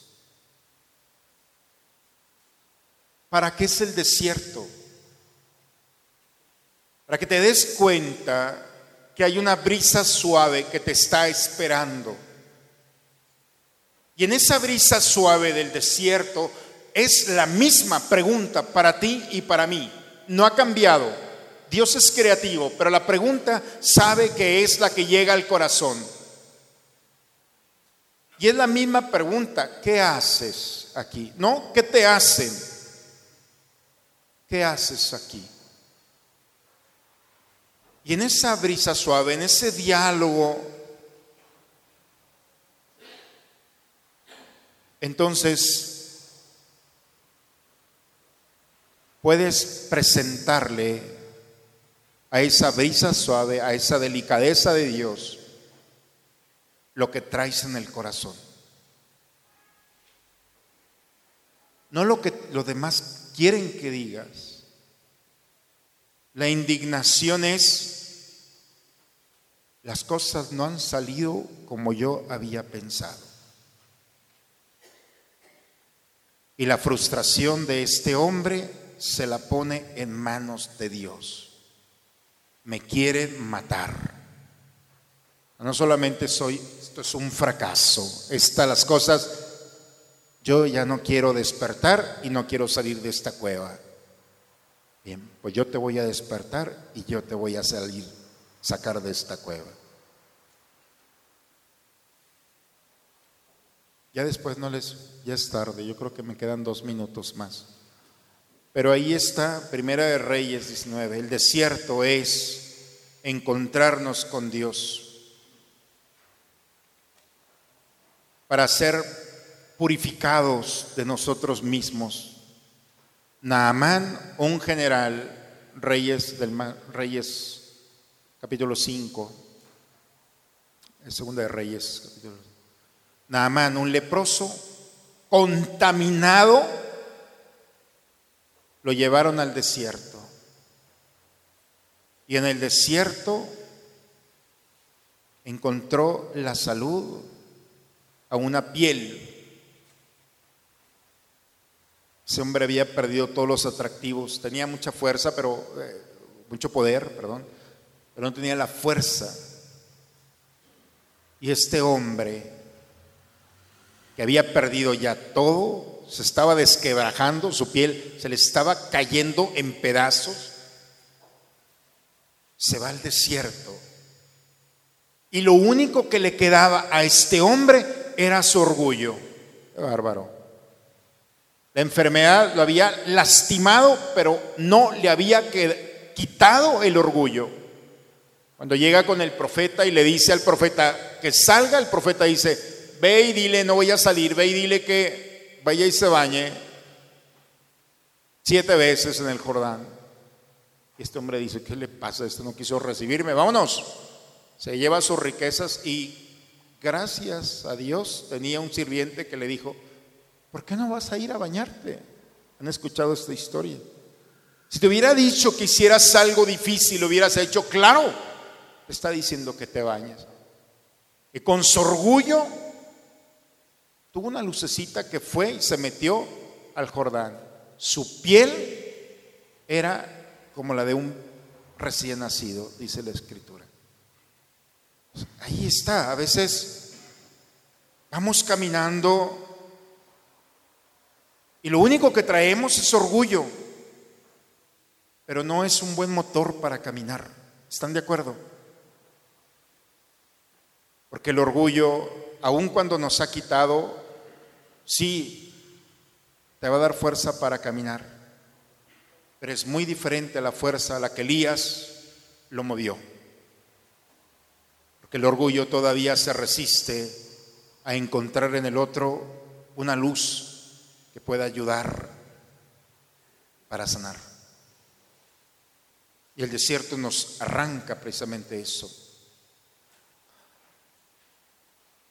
¿Para qué es el desierto? para que te des cuenta que hay una brisa suave que te está esperando. Y en esa brisa suave del desierto es la misma pregunta para ti y para mí. No ha cambiado. Dios es creativo, pero la pregunta sabe que es la que llega al corazón. Y es la misma pregunta, ¿qué haces aquí? No, ¿qué te hacen? ¿Qué haces aquí? Y en esa brisa suave, en ese diálogo, entonces puedes presentarle a esa brisa suave, a esa delicadeza de Dios, lo que traes en el corazón. No lo que los demás quieren que digas. La indignación es las cosas no han salido como yo había pensado. Y la frustración de este hombre se la pone en manos de Dios. Me quiere matar. No solamente soy, esto es un fracaso. Estas las cosas, yo ya no quiero despertar y no quiero salir de esta cueva. Pues yo te voy a despertar y yo te voy a salir, sacar de esta cueva. Ya después no les, ya es tarde, yo creo que me quedan dos minutos más. Pero ahí está, Primera de Reyes 19, el desierto es encontrarnos con Dios para ser purificados de nosotros mismos. Naamán, un general, Reyes del Reyes capítulo 5, segunda de Reyes capítulo Naamán, un leproso contaminado, lo llevaron al desierto. Y en el desierto encontró la salud a una piel. Ese hombre había perdido todos los atractivos, tenía mucha fuerza, pero eh, mucho poder, perdón, pero no tenía la fuerza. Y este hombre que había perdido ya todo, se estaba desquebrajando, su piel se le estaba cayendo en pedazos, se va al desierto. Y lo único que le quedaba a este hombre era su orgullo. bárbaro. La enfermedad lo había lastimado, pero no le había quitado el orgullo. Cuando llega con el profeta y le dice al profeta que salga, el profeta dice, ve y dile, no voy a salir, ve y dile que vaya y se bañe siete veces en el Jordán. Y este hombre dice, ¿qué le pasa? Este no quiso recibirme, vámonos. Se lleva sus riquezas y gracias a Dios tenía un sirviente que le dijo, ¿por qué no vas a ir a bañarte? ¿Han escuchado esta historia? Si te hubiera dicho que hicieras algo difícil, lo hubieras hecho, claro, está diciendo que te bañes. Y con su orgullo Tuvo una lucecita que fue y se metió al Jordán. Su piel era como la de un recién nacido, dice la escritura. Ahí está, a veces vamos caminando y lo único que traemos es orgullo. pero no es un buen motor para caminar. ¿Están de acuerdo? Porque el orgullo, aun cuando nos ha quitado, sí, te va a dar fuerza para caminar. Pero es muy diferente a la fuerza a la que Elías lo movió. Porque el orgullo todavía se resiste a encontrar en el otro una luz que pueda ayudar para sanar. Y el desierto nos arranca precisamente eso.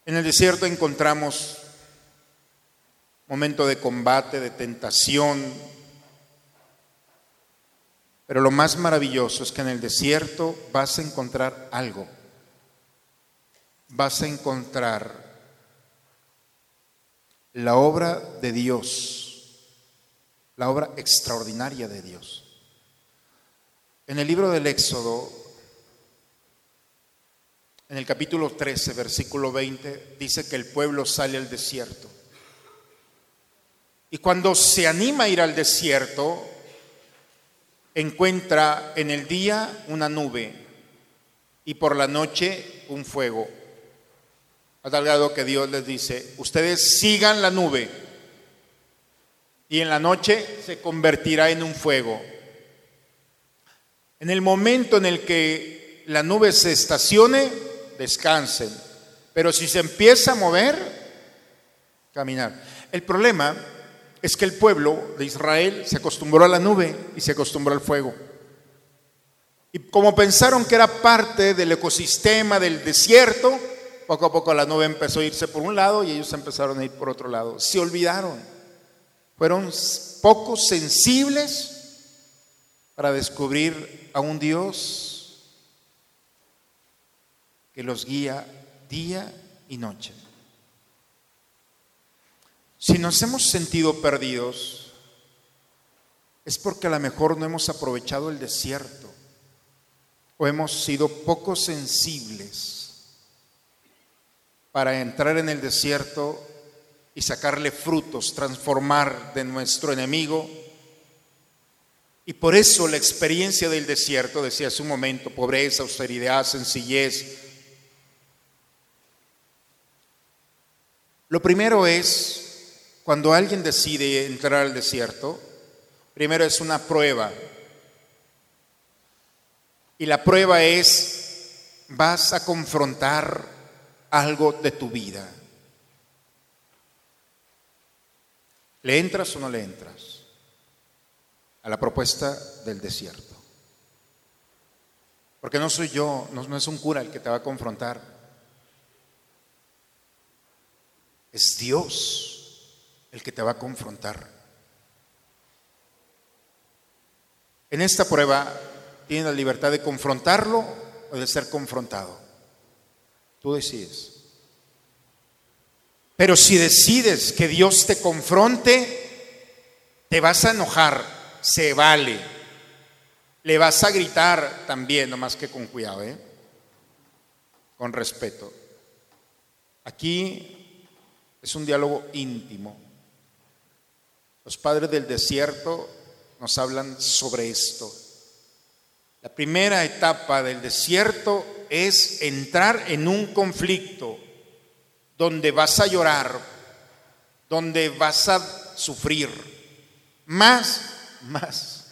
En el desierto encontramos momento de combate, de tentación, pero lo más maravilloso es que en el desierto vas a encontrar algo. Vas a encontrar la obra de Dios, la obra extraordinaria de Dios. En el libro del Éxodo, en el capítulo 13, versículo 20, dice que el pueblo sale al desierto. Y cuando se anima a ir al desierto, encuentra en el día una nube y por la noche un fuego. Ha tal grado que Dios les dice, ustedes sigan la nube y en la noche se convertirá en un fuego. En el momento en el que la nube se estacione, descansen. Pero si se empieza a mover, caminar. El problema es que el pueblo de Israel se acostumbró a la nube y se acostumbró al fuego. Y como pensaron que era parte del ecosistema del desierto, poco a poco la nube empezó a irse por un lado y ellos empezaron a ir por otro lado. Se olvidaron. Fueron poco sensibles para descubrir a un Dios que los guía día y noche. Si nos hemos sentido perdidos, es porque a lo mejor no hemos aprovechado el desierto o hemos sido poco sensibles para entrar en el desierto y sacarle frutos, transformar de nuestro enemigo. Y por eso la experiencia del desierto, decía hace un momento, pobreza, austeridad, sencillez. Lo primero es cuando alguien decide entrar al desierto, primero es una prueba. Y la prueba es, vas a confrontar algo de tu vida. ¿Le entras o no le entras a la propuesta del desierto? Porque no soy yo, no, es un cura el que te va a confrontar. Es Dios el que te va a confrontar. En esta prueba tienes la libertad de confrontarlo o de ser confrontado. Tú decides. Pero si decides que Dios te confronte, te vas a enojar, se vale. Le vas a gritar también, nomás que con cuidado, ¿eh? con respeto. Aquí es un diálogo íntimo. Los padres del desierto nos hablan sobre esto. La primera etapa del desierto es entrar en un conflicto donde vas a llorar, donde vas a sufrir, más, más.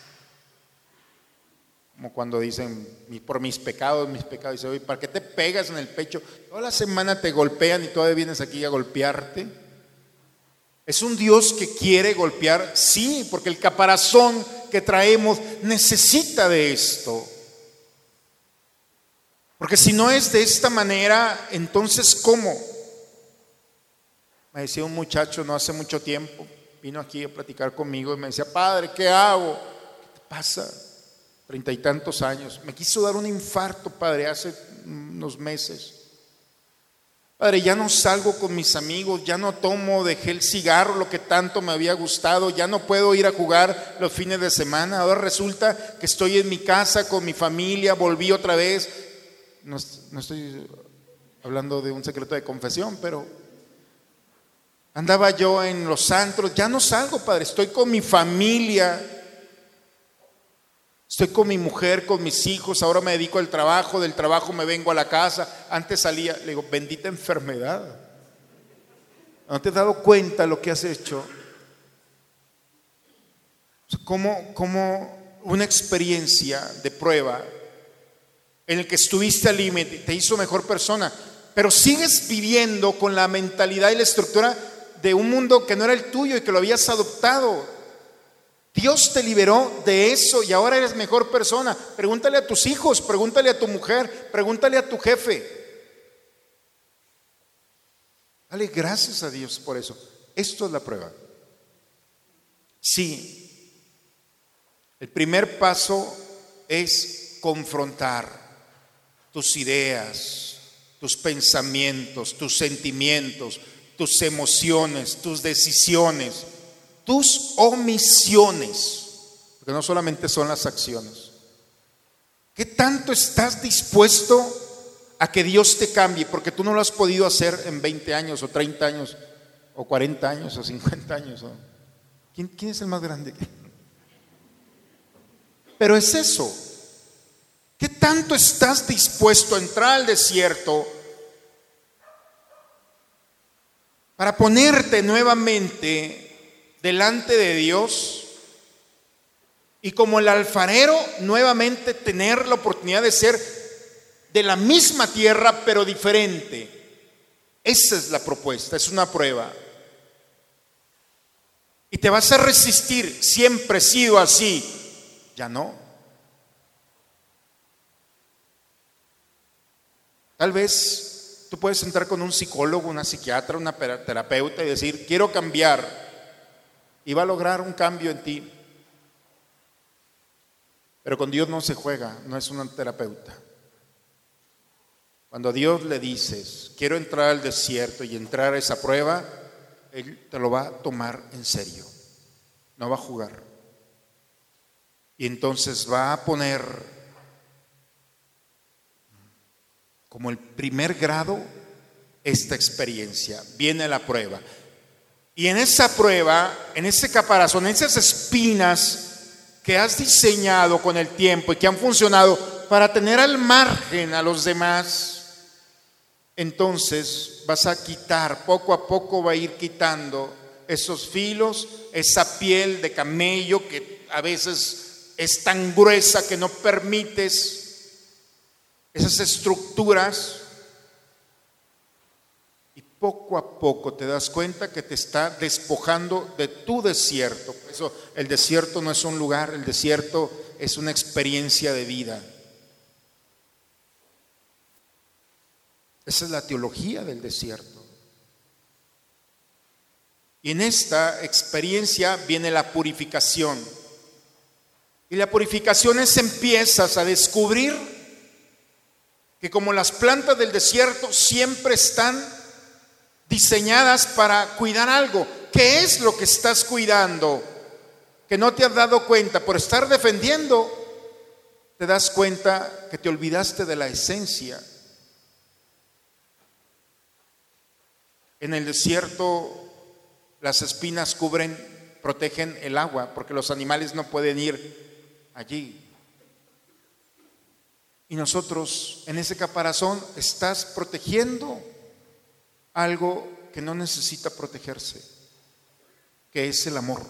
Como cuando dicen, por mis pecados, mis pecados, dice, oye, ¿para qué te pegas en el pecho? Toda la semana te golpean y todavía vienes aquí a golpearte. ¿Es un Dios que quiere golpear? Sí, porque el caparazón que traemos necesita de esto. Porque si no es de esta manera, entonces ¿cómo? Me decía un muchacho no hace mucho tiempo, vino aquí a platicar conmigo y me decía, padre, ¿qué hago? ¿Qué te pasa? Treinta y tantos años. Me quiso dar un infarto, padre, hace unos meses. Padre, ya no salgo con mis amigos, ya no tomo, dejé el cigarro, lo que tanto me había gustado, ya no puedo ir a jugar los fines de semana. Ahora resulta que estoy en mi casa con mi familia, volví otra vez. No, estoy hablando de un secreto de confesión, pero andaba yo en los antros, ya no salgo, Padre, estoy con mi familia. Estoy con mi mujer, con mis hijos, ahora me dedico al trabajo, del trabajo me vengo a la casa. Antes salía, le digo, bendita enfermedad. ¿No te has dado cuenta lo que has hecho? Como, como una experiencia de prueba en el que estuviste al límite te hizo mejor persona, pero sigues viviendo con la mentalidad y la estructura de un mundo que no era el tuyo y que lo habías adoptado. Dios te liberó de eso y ahora eres mejor persona. Pregúntale a tus hijos, pregúntale a tu mujer, pregúntale a tu jefe. Dale gracias a Dios por eso. Esto es la prueba. Sí, el primer paso es confrontar tus ideas, tus pensamientos, tus sentimientos, tus emociones, tus decisiones tus omisiones, porque no solamente son las acciones. ¿Qué tanto estás dispuesto a que Dios te cambie? Porque tú no lo has podido hacer en 20 años o 30 años o 40 años o 50 años. ¿Quién, quién es el más grande? Pero es eso. ¿Qué tanto estás dispuesto a entrar al desierto para ponerte nuevamente delante de Dios y como el alfarero nuevamente tener la oportunidad de ser de la misma tierra pero diferente. Esa es la propuesta, es una prueba. Y te vas a resistir, siempre he sido así, ya no. Tal vez tú puedes entrar con un psicólogo, una psiquiatra, una terapeuta y decir, quiero cambiar y va a lograr un cambio en ti. Pero con Dios no se juega, no es un terapeuta. Cuando a Dios le dices, quiero entrar al desierto y entrar a esa prueba, Él te lo va a tomar en serio, no va a jugar. Y entonces va a poner como el primer grado esta experiencia. Viene la prueba. Y en esa prueba, en ese caparazón, en esas espinas que has diseñado con el tiempo y que han funcionado para tener al margen a los demás, entonces vas a quitar, poco a poco va a ir quitando esos filos, esa piel de camello que a veces es tan gruesa que no permites, esas estructuras poco a poco te das cuenta que te está despojando de tu desierto. Por eso el desierto no es un lugar, el desierto es una experiencia de vida. Esa es la teología del desierto. Y en esta experiencia viene la purificación. Y la purificación es empiezas a descubrir que como las plantas del desierto siempre están diseñadas para cuidar algo. ¿Qué es lo que estás cuidando? Que no te has dado cuenta por estar defendiendo, te das cuenta que te olvidaste de la esencia. En el desierto las espinas cubren, protegen el agua, porque los animales no pueden ir allí. Y nosotros en ese caparazón estás protegiendo algo que no necesita protegerse, que es el amor.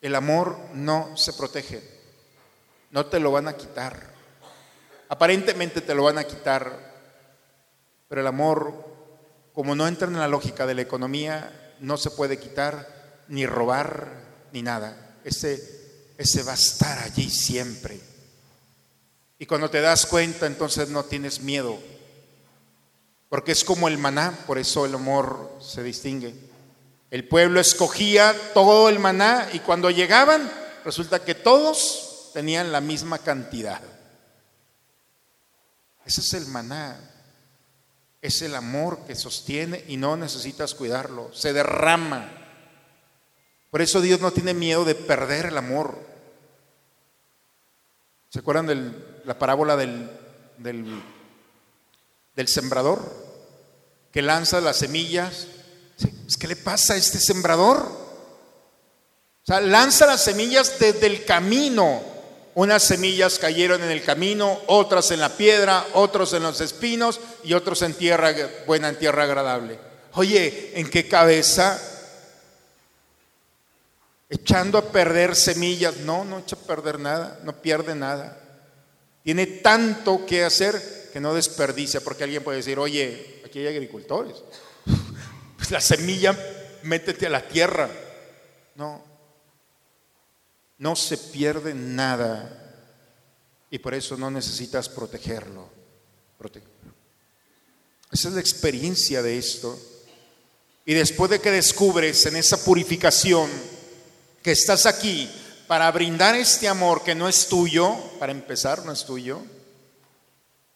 El amor no se protege, no te lo van a quitar. Aparentemente te lo van a quitar, pero el amor, como no entra en la lógica de la economía, no se puede quitar, ni robar, ni nada. Ese, ese va a estar allí siempre. Y cuando te das cuenta, entonces no tienes miedo porque es como el maná, por eso el amor se distingue. El pueblo escogía todo el maná y cuando llegaban resulta que todos tenían la misma cantidad. Ese es el maná. Es el amor que sostiene y no necesitas cuidarlo. Se derrama. Por eso Dios no tiene miedo de perder el amor. ¿Se acuerdan de la parábola del, del, del sembrador? Que lanza las semillas. ¿Qué le pasa a este sembrador? O sea, lanza las semillas desde el camino. Unas semillas cayeron en el camino, otras en la piedra, otros en los espinos y otros en tierra buena, en tierra agradable. Oye, ¿en qué cabeza? Echando a perder semillas. No, no echa a perder nada, no pierde nada. Tiene tanto que hacer que no desperdicia, porque alguien puede decir, oye, aquí hay agricultores. Pues <laughs> la semilla, métete a la tierra. No, no se pierde nada y por eso no necesitas protegerlo. Esa es la experiencia de esto. Y después de que descubres en esa purificación que estás aquí para brindar este amor que no es tuyo, para empezar, no es tuyo,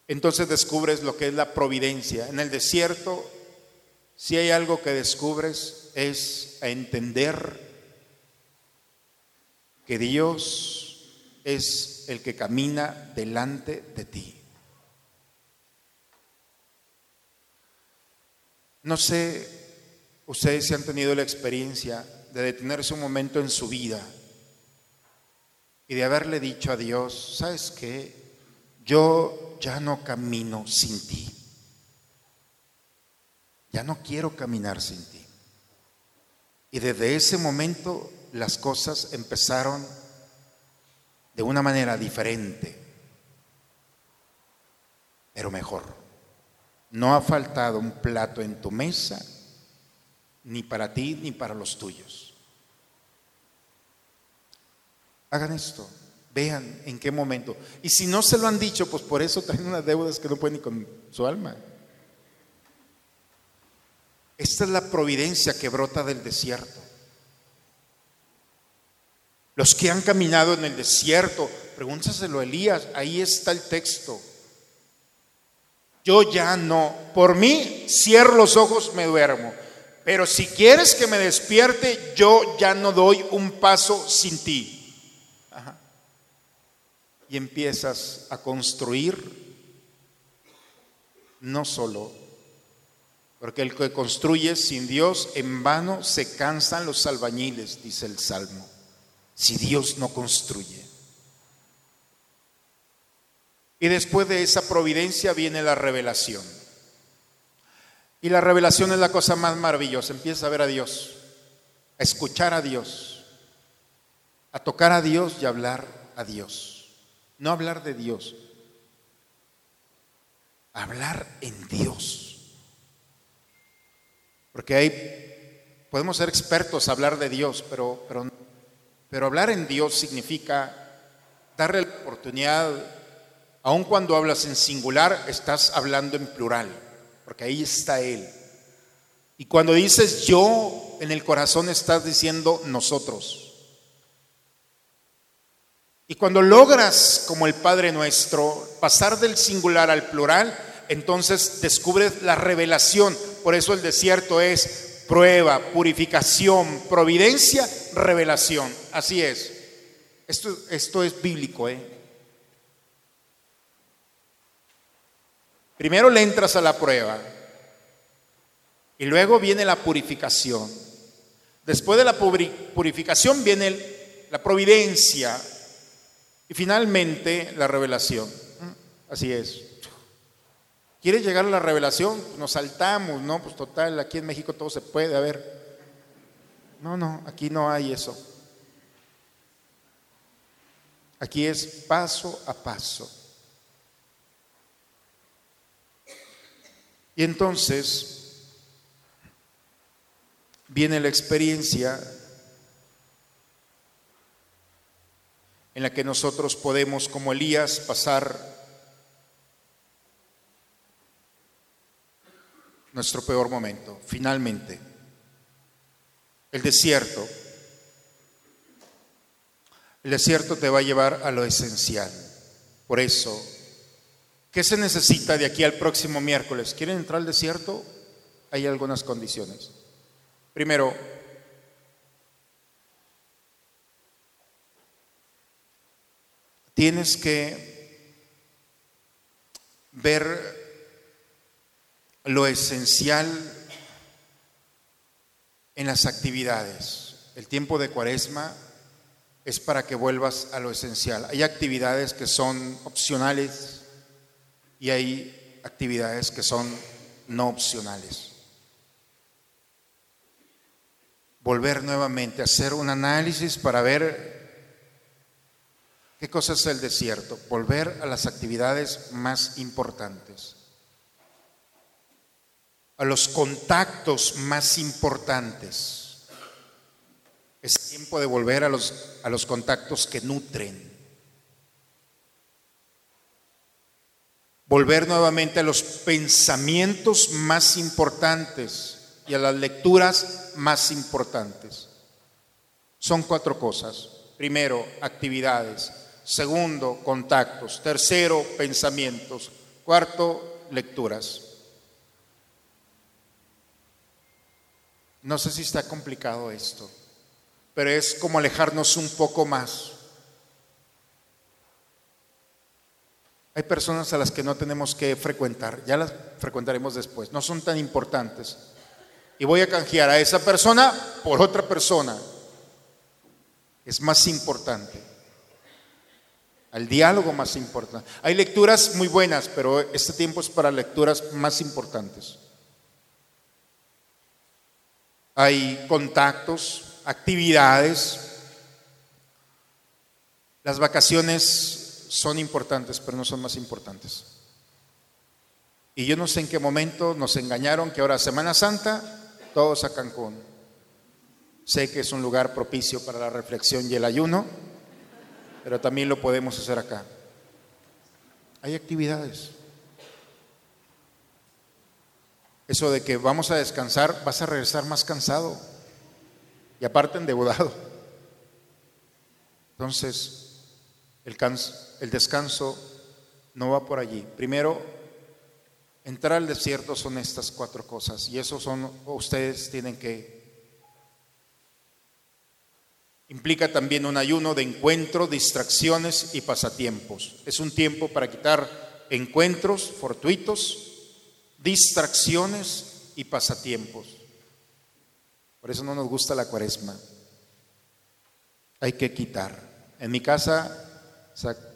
entonces descubres lo que es la providencia. En el desierto, si hay algo que descubres, es entender que Dios es el que camina delante de ti. No sé, ustedes si han tenido la experiencia de detenerse un momento en su vida y de haberle dicho a Dios, ¿sabes qué? Yo ya no camino sin ti. Ya no quiero caminar sin ti. Y desde ese momento las cosas empezaron de una manera diferente, pero mejor. No ha faltado un plato en tu mesa, ni para ti ni para los tuyos. Hagan esto, vean en qué momento. Y si no se lo han dicho, pues por eso traen unas deudas que no pueden ni con su alma. Esta es la providencia que brota del desierto. Los que han caminado en el desierto, pregúntaselo a Elías, ahí está el texto. Yo ya no, por mí cierro los ojos, me duermo. Pero si quieres que me despierte, yo ya no doy un paso sin ti. Y empiezas a construir no solo, porque el que construye sin Dios, en vano se cansan los albañiles, dice el Salmo, si Dios no construye. Y después de esa providencia viene la revelación. Y la revelación es la cosa más maravillosa. Empieza a ver a Dios, a escuchar a Dios, a tocar a Dios y a hablar a Dios. No hablar de Dios, hablar en Dios. Porque hay, podemos ser expertos a hablar de Dios, pero, pero, pero hablar en Dios significa darle la oportunidad, aun cuando hablas en singular, estás hablando en plural porque ahí está Él. Y cuando dices yo, en el corazón estás diciendo nosotros. Y cuando logras, como el Padre nuestro, pasar del singular al plural, entonces descubres la revelación. Por eso el desierto es prueba, purificación, providencia, revelación. Así es. Esto, esto es bíblico, ¿eh? Primero le entras a la prueba y luego viene la purificación. Después de la purificación viene la providencia y finalmente la revelación. Así es. ¿Quieres llegar a la revelación? Nos saltamos, ¿no? Pues total, aquí en México todo se puede, a ver. No, no, aquí no hay eso. Aquí es paso a paso. Y entonces viene la experiencia en la que nosotros podemos, como Elías, pasar nuestro peor momento, finalmente. El desierto. El desierto te va a llevar a lo esencial. Por eso ¿Qué se necesita de aquí al próximo miércoles? ¿Quieren entrar al desierto? Hay algunas condiciones. Primero, tienes que ver lo esencial en las actividades. el tiempo de cuaresma es para que vuelvas a lo esencial. Hay actividades que son opcionales y hay actividades que son no opcionales. Volver nuevamente a hacer un análisis para ver qué cosa es el desierto. Volver a las actividades más importantes a los contactos más importantes. Es tiempo de volver a los, a los contactos que nutren. Volver nuevamente a los pensamientos más importantes y a las lecturas más importantes. Son cuatro cosas. Primero, actividades. Segundo, contactos. Tercero, pensamientos. Cuarto, lecturas. No sé si está complicado esto, pero es como alejarnos un poco más. Hay personas a las que no tenemos que frecuentar, ya las frecuentaremos después, no son tan importantes. Y voy a canjear a esa persona por otra persona. Es más importante. Al diálogo más importante. Hay lecturas muy buenas, pero este tiempo es para lecturas más importantes. hay contactos, actividades. Las vacaciones son importantes, pero no son más importantes. Y yo no sé en qué momento nos engañaron que ahora Semana Santa, todos a Cancún. Sé que es un lugar propicio para la reflexión y el ayuno, pero también lo podemos hacer acá. Hay actividades. Eso de que vamos a descansar, vas a regresar más cansado y aparte endeudado. Entonces, el, el descanso no va por allí. Primero, entrar al desierto son estas cuatro cosas y eso son, ustedes tienen que... Implica también un ayuno de encuentro, distracciones y pasatiempos. Es un tiempo para quitar encuentros fortuitos distracciones y pasatiempos. Por eso no nos gusta la cuaresma. Hay que quitar. En mi casa,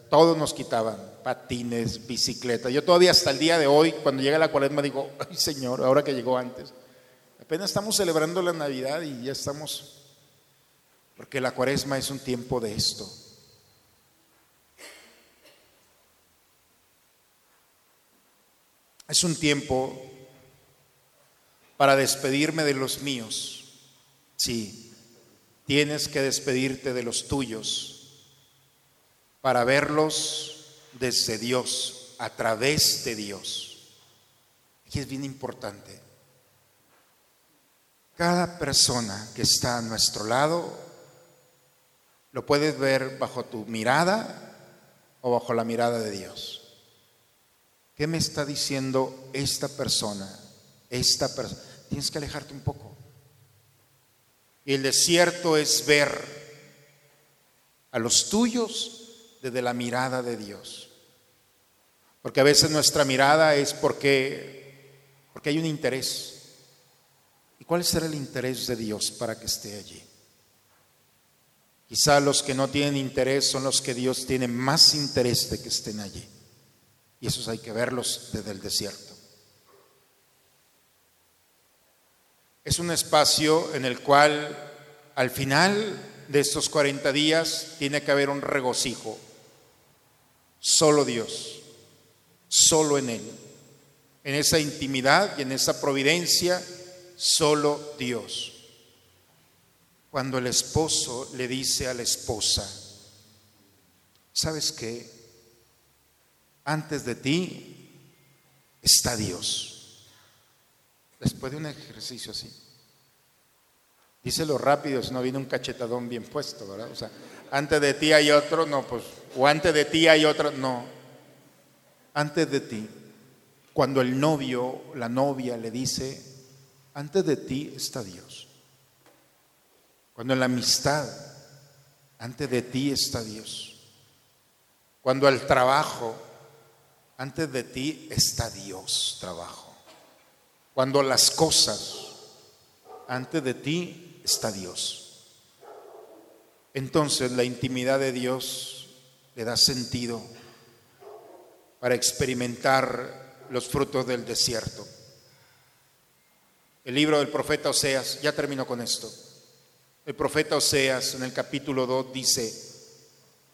todos nos quitaban, patines, bicicleta. Yo todavía hasta el día de hoy, cuando llega la cuaresma, digo, ay Señor, ahora que llegó antes. Apenas estamos celebrando la Navidad y ya estamos, porque la cuaresma es un tiempo de esto. Es un tiempo para despedirme de los míos. Sí, tienes que despedirte de los tuyos para verlos desde Dios, a través de Dios. Y es bien importante. Cada persona que está a nuestro lado lo puedes ver bajo tu mirada o bajo la mirada de Dios. ¿Qué me está diciendo esta persona? Esta persona. Tienes que alejarte un poco. Y el desierto es ver a los tuyos desde la mirada de Dios. Porque a veces nuestra mirada es porque, porque hay un interés. ¿Y cuál será el interés de Dios para que esté allí? Quizá los que no tienen interés son los que Dios tiene más interés de que estén allí. Y esos hay que verlos desde el desierto. Es un espacio en el cual al final de estos 40 días tiene que haber un regocijo. Solo Dios, solo en Él. En esa intimidad y en esa providencia, solo Dios. Cuando el esposo le dice a la esposa, ¿sabes qué? Antes de ti está Dios. Después de un ejercicio así. Díselo rápido, si no viene un cachetadón bien puesto, ¿verdad? O sea, antes de ti hay otro, no, pues, o antes de ti hay otro, no. Antes de ti, cuando el novio, la novia le dice, antes de ti está Dios. Cuando en la amistad, antes de ti está Dios. Cuando el trabajo, antes de ti está Dios, trabajo. Cuando las cosas, antes de ti está Dios. entonces la intimidad de Dios le da sentido para experimentar los frutos del desierto. El libro del profeta Oseas, ya termino con esto. El profeta Oseas en el capítulo 2 dice,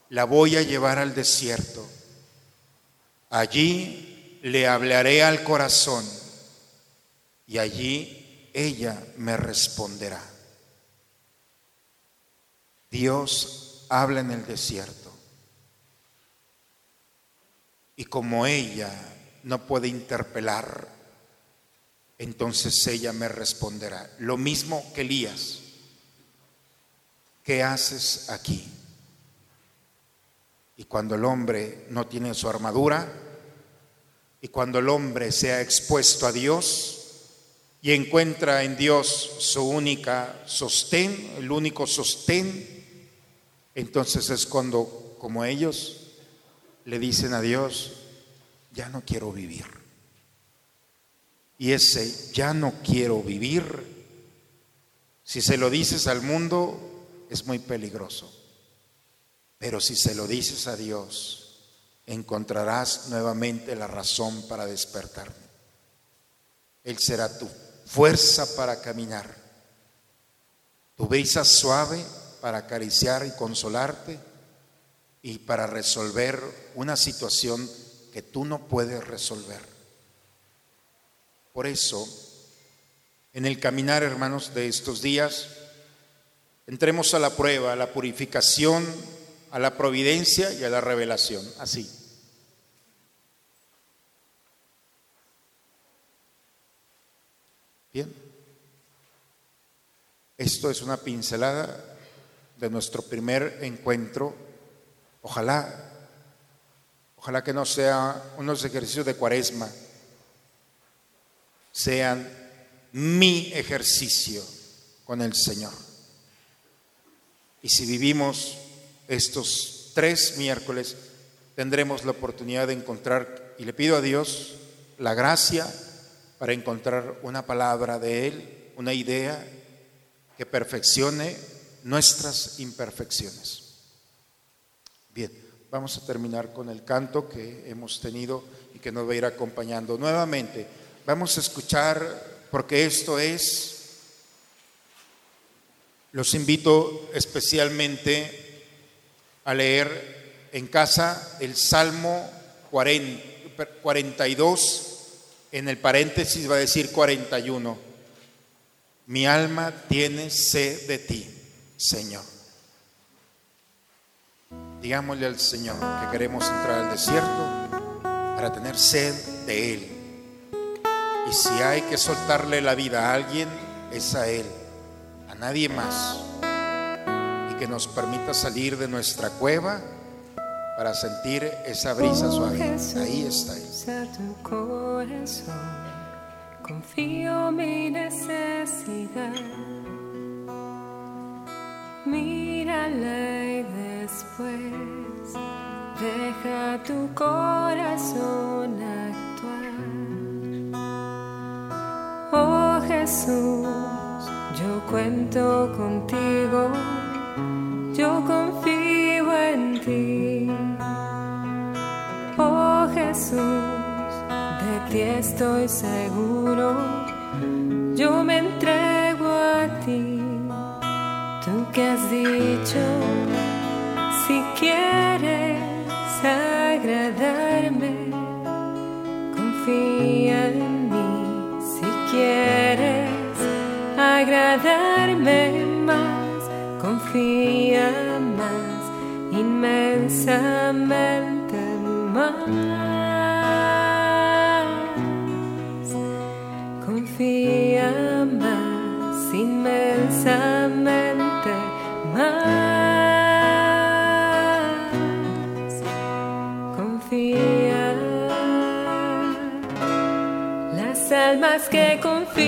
la voy a llevar al desierto. Allí le hablaré al corazón y allí ella me responderá. Dios habla en el desierto. Y como ella no puede interpelar, entonces ella me responderá. Lo mismo que Elías. ¿Qué haces aquí? Y cuando el hombre no tiene su armadura, y cuando el hombre se ha expuesto a Dios y encuentra en Dios su única sostén, el único sostén, entonces es cuando, como ellos, le dicen a Dios, ya no quiero vivir. Y ese ya no quiero vivir, si se lo dices al mundo, es muy peligroso. Pero si se lo dices a Dios, encontrarás nuevamente la razón para despertarme. Él será tu fuerza para caminar, tu brisa suave para acariciar y consolarte y para resolver una situación que tú no puedes resolver. Por eso, en el caminar, hermanos, de estos días, entremos a la prueba, a la purificación, a la providencia y a la revelación. Así. Bien. Esto es una pincelada de nuestro primer encuentro, ojalá, ojalá que no sea unos ejercicios de cuaresma, sean mi ejercicio con el Señor. Y si vivimos estos tres miércoles, tendremos la oportunidad de encontrar, y le pido a Dios la gracia para encontrar una palabra de Él, una idea que perfeccione nuestras imperfecciones. Bien, vamos a terminar con el canto que hemos tenido y que nos va a ir acompañando. Nuevamente, vamos a escuchar, porque esto es, los invito especialmente a leer en casa el Salmo 42, en el paréntesis va a decir 41. Mi alma tiene sed de ti. Señor. Digámosle al Señor que queremos entrar al desierto para tener sed de Él. Y si hay que soltarle la vida a alguien, es a Él, nadie más. Y que nos permita salir de nuestra cueva para sentir esa brisa suave. Ahí está. Confío mi necesidad mírala y después deja tu corazón actuar. Oh Jesús, yo cuento contigo, yo confío en ti. Oh Jesús, de ti estoy seguro, yo me entrego a ti que has dicho, si quieres agradarme, confía en mí, si quieres agradarme más, confía más, inmensamente más. Confía más, inmensamente confía. Las almas que confían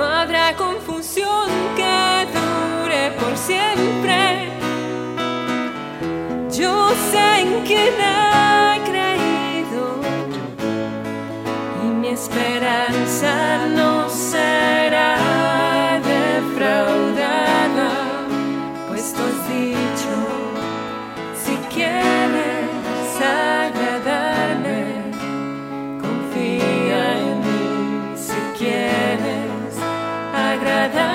No confusión que dure por siempre. Yo sé en quién he creído y mi esperanza no será agradarme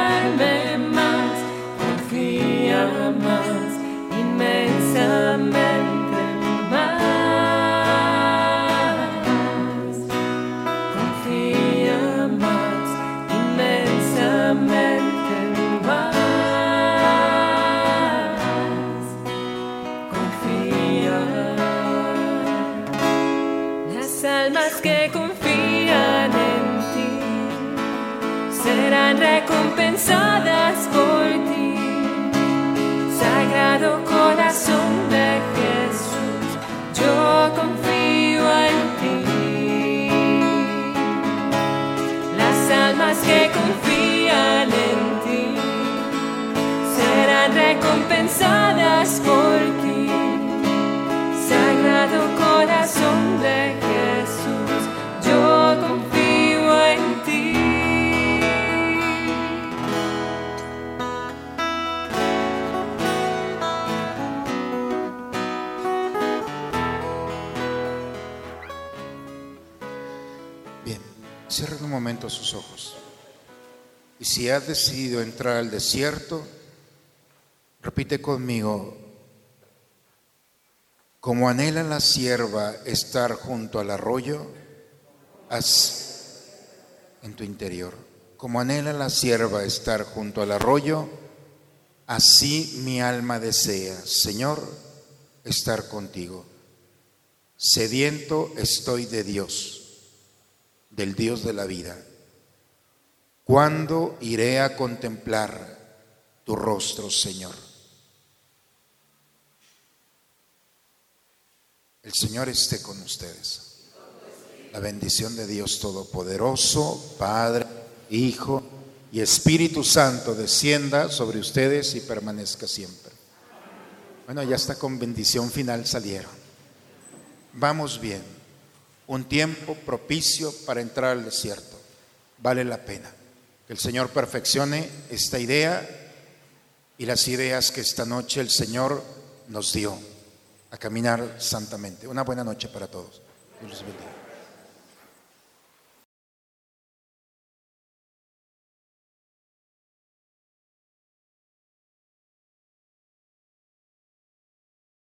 sus ojos. Y si has decidido entrar al desierto, repite conmigo, como anhela la sierva estar junto al arroyo, haz en tu interior. Como anhela la sierva estar junto al arroyo, así mi alma desea, Señor, estar contigo. Sediento estoy de Dios del Dios de la vida. ¿Cuándo iré a contemplar tu rostro, Señor? El Señor esté con ustedes. La bendición de Dios Todopoderoso, Padre, Hijo y Espíritu Santo descienda sobre ustedes y permanezca siempre. Bueno, ya está con bendición final salieron. Vamos bien un tiempo propicio para entrar al desierto. Vale la pena. Que el Señor perfeccione esta idea y las ideas que esta noche el Señor nos dio a caminar santamente. Una buena noche para todos. Dios los bendiga.